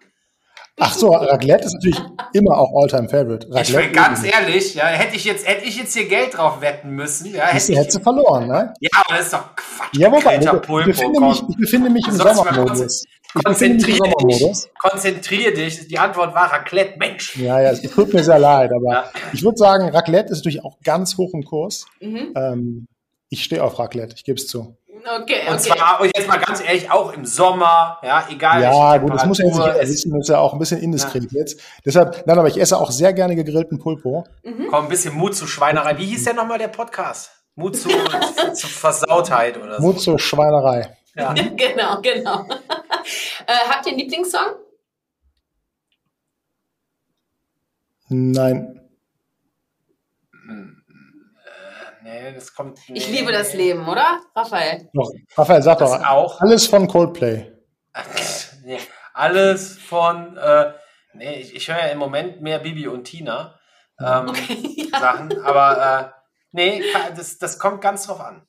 Speaker 3: Ach so, Raclette ist natürlich immer auch Alltime Favorite.
Speaker 4: Ich will ganz ehrlich, ja, hätte ich jetzt, hätte ich jetzt hier Geld drauf wetten müssen, ja, hätte ich,
Speaker 3: hättest du verloren, ne?
Speaker 4: ja, aber das ist doch Quatsch.
Speaker 3: Ja, wobei, ich, befinde mich, ich befinde mich im Sommermodus.
Speaker 4: Konzentrier dich, konzentrier dich. Die Antwort war Raclette, Mensch.
Speaker 3: Ja, ja, es tut mir sehr leid, aber
Speaker 4: Ja.
Speaker 3: ich würde sagen, Raclette ist natürlich auch ganz hoch im Kurs.
Speaker 2: Mhm.
Speaker 3: Ähm, ich stehe auf Raclette, ich gebe es zu.
Speaker 2: Okay,
Speaker 4: Und
Speaker 2: okay.
Speaker 4: zwar, und jetzt mal ganz ehrlich, auch im Sommer, ja, egal
Speaker 3: Ja, gut, das muss ja jetzt nicht wissen, das ist ja auch ein bisschen indiskret jetzt. Deshalb, nein, aber ich esse auch sehr gerne gegrillten Pulpo.
Speaker 4: Komm, ein bisschen Mut zu Schweinerei. Wie hieß der nochmal, der Podcast? Mut zu, zu Versautheit oder so.
Speaker 3: Mut zur Schweinerei.
Speaker 4: Ja.
Speaker 2: genau, genau. äh, habt ihr einen Lieblingssong?
Speaker 3: Nein.
Speaker 4: Nee, das kommt. Nee.
Speaker 2: Ich liebe das Leben, oder? Raphael.
Speaker 3: Doch, Raphael, sag
Speaker 4: Das
Speaker 3: doch,
Speaker 4: auch.
Speaker 3: alles von Coldplay.
Speaker 4: Nee, alles von. Äh, nee, ich, ich höre ja im Moment mehr Bibi und Tina ähm, Sachen, aber äh, nee, das, das kommt ganz drauf an.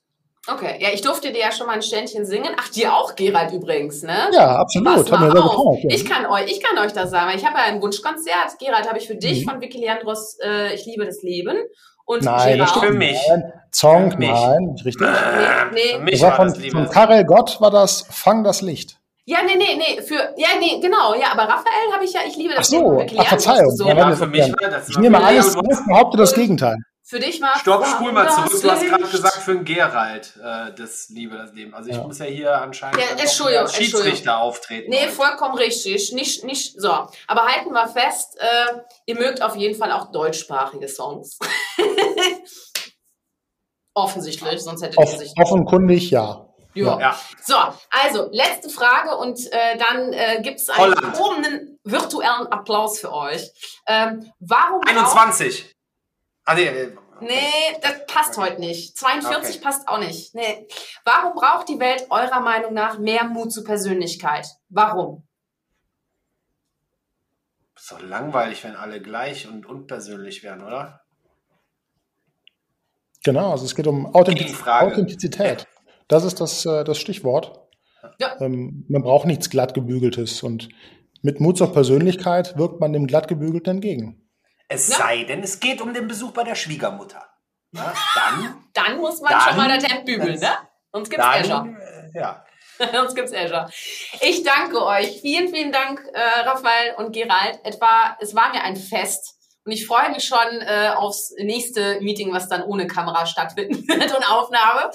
Speaker 2: Okay, ja, ich durfte dir ja schon mal ein Ständchen singen. Ach, dir auch, Gerald, übrigens, ne?
Speaker 3: Ja, absolut. Hat mir sehr
Speaker 2: auf.
Speaker 3: gefallen. Ja.
Speaker 2: Ich kann euch, ich kann euch das sagen. Ich habe ja ein Wunschkonzert. Gerald, habe ich für dich
Speaker 3: Mhm.
Speaker 2: von Vicky Leandros äh, Ich liebe das Leben. Und
Speaker 3: Nein, das
Speaker 2: Gerald.
Speaker 3: stimmt
Speaker 4: Für
Speaker 3: nicht.
Speaker 4: mich.
Speaker 3: Nein. Song,
Speaker 4: Für mich.
Speaker 3: nein, nicht richtig.
Speaker 2: Nee,
Speaker 4: Für
Speaker 2: nee.
Speaker 4: mich
Speaker 3: Das war von,
Speaker 4: das
Speaker 3: von. Karel Gott war das Fang das Licht.
Speaker 2: Ja, nee, nee, nee, für, ja, nee, genau, ja, aber Raphael habe ich ja, ich liebe das
Speaker 3: Ach so,
Speaker 2: Leben
Speaker 3: ach, Verzeihung.
Speaker 2: gesungen.
Speaker 3: Ja,
Speaker 4: für mich war das.
Speaker 3: Ich nehme alles zurück, behaupte das Gegenteil.
Speaker 2: Für dich war
Speaker 4: Stopp, spul mal zurück. Du hast gerade gesagt, für einen Gerald, äh, das Liebe, das Leben. Also ich
Speaker 3: Ja.
Speaker 4: muss ja hier anscheinend
Speaker 2: Ja, Entschuldigung,
Speaker 4: als Schiedsrichter auftreten.
Speaker 2: Nee,
Speaker 4: heute.
Speaker 2: vollkommen richtig. Nicht, nicht, so. Aber halten wir fest, äh, ihr mögt auf jeden Fall auch deutschsprachige Songs. Offensichtlich, sonst hättet ihr
Speaker 3: Off,
Speaker 2: sich.
Speaker 3: offenkundig ja.
Speaker 2: Ja.
Speaker 4: Ja,
Speaker 2: So, also, letzte Frage und äh, dann äh, gibt es einen
Speaker 4: Holland.
Speaker 2: gehobenen virtuellen Applaus für euch. Ähm, warum braucht-
Speaker 4: 21. Ah, nee, äh,
Speaker 2: Nee, das passt heute nicht. 42
Speaker 4: Okay.
Speaker 2: passt auch nicht. Nee. Warum braucht die Welt eurer Meinung nach mehr Mut zur Persönlichkeit? Warum?
Speaker 4: ist doch langweilig, wenn alle gleich und unpersönlich wären, oder?
Speaker 3: Genau, also es geht um Authentiz. Authentizität. Das ist das, äh, das Stichwort.
Speaker 2: Ja.
Speaker 3: Ähm, man braucht nichts glatt gebügeltes und mit Mut zur Persönlichkeit wirkt man dem glattgebügelten entgegen.
Speaker 4: Es
Speaker 2: Ja.
Speaker 4: sei denn, es geht um den Besuch bei der Schwiegermutter. Na, dann,
Speaker 2: Dann muss man
Speaker 4: Dann-
Speaker 2: schon mal das Hemd bügeln, ne? Sonst gibt's Azure.
Speaker 4: dann, äh, ja.
Speaker 2: Sonst gibt's Azure. Ich danke euch. Vielen, vielen Dank, äh, Raphael und Gerald. Es war, es war mir ein Fest. Und ich freue mich schon äh, aufs nächste Meeting, was dann ohne Kamera stattfinden wird und Aufnahme.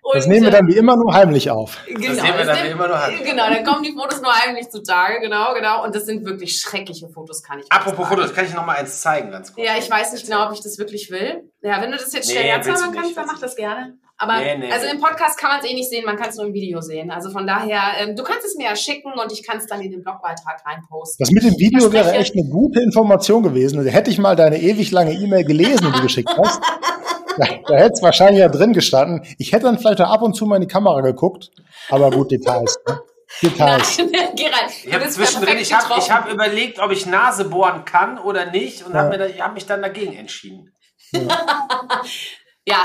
Speaker 2: Und,
Speaker 3: Das nehmen wir
Speaker 2: äh,
Speaker 3: dann wie immer nur heimlich auf.
Speaker 2: Genau,
Speaker 4: sehen wir dann
Speaker 2: nimmt-
Speaker 4: immer nur heimlich.
Speaker 2: Genau, dann kommen die Fotos nur heimlich zutage, genau, genau. Und das sind wirklich schreckliche Fotos, kann ich
Speaker 4: Apropos
Speaker 2: sagen.
Speaker 4: Fotos, kann ich noch mal eins zeigen, ganz kurz?
Speaker 2: Ja, ich weiß nicht genau, ob ich das wirklich will. Ja, wenn du das jetzt
Speaker 4: Nee,
Speaker 2: schnell
Speaker 4: nicht,
Speaker 2: kannst, dann mach das gerne. Aber
Speaker 4: Nee, nee,
Speaker 2: also im Podcast kann man es eh nicht sehen, man kann es nur im Video sehen. Also von daher, ähm, du kannst es mir ja schicken und ich kann es dann in den Blogbeitrag reinposten.
Speaker 3: Das mit dem Video wäre echt eine gute Information gewesen. Also hätte ich mal deine ewig lange E-Mail gelesen, die du geschickt hast, da, da hätte es wahrscheinlich ja drin gestanden. Ich hätte dann vielleicht auch ab und zu mal in die Kamera geguckt. Aber gut, Details. Ne? Details.
Speaker 2: Nein, Gerald,
Speaker 4: Ich habe zwischendrin, ich habe hab überlegt, ob ich Nase bohren kann oder nicht und
Speaker 3: Ja.
Speaker 4: hab habe mich dann dagegen entschieden.
Speaker 2: Ja,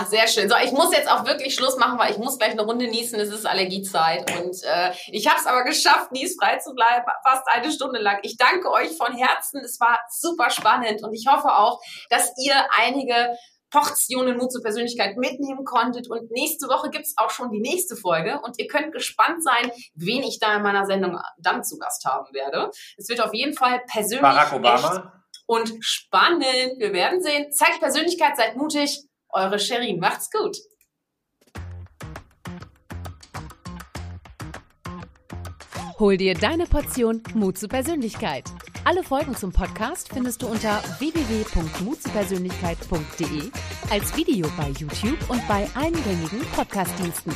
Speaker 2: sehr schön. So, ich muss jetzt auch wirklich Schluss machen, weil ich muss gleich eine Runde niesen. Es ist Allergiezeit und äh, ich habe es aber geschafft, niesfrei zu bleiben, fast eine Stunde lang. Ich danke euch von Herzen. Es war super spannend und ich hoffe auch, dass ihr einige Portionen Mut zur Persönlichkeit mitnehmen konntet. Und nächste Woche gibt's auch schon die nächste Folge und ihr könnt gespannt sein, wen ich da in meiner Sendung dann zu Gast haben werde. Es wird auf jeden Fall persönlich
Speaker 4: Barack Obama.
Speaker 2: und spannend. Wir werden sehen. Zeigt Persönlichkeit, seid mutig. Eure Sherin. Macht's gut.
Speaker 1: Hol dir deine Portion Mut zur Persönlichkeit. Alle Folgen zum Podcast findest du unter www.mutzupersönlichkeit.de, als Video bei YouTube und bei allen gängigen Podcastdiensten.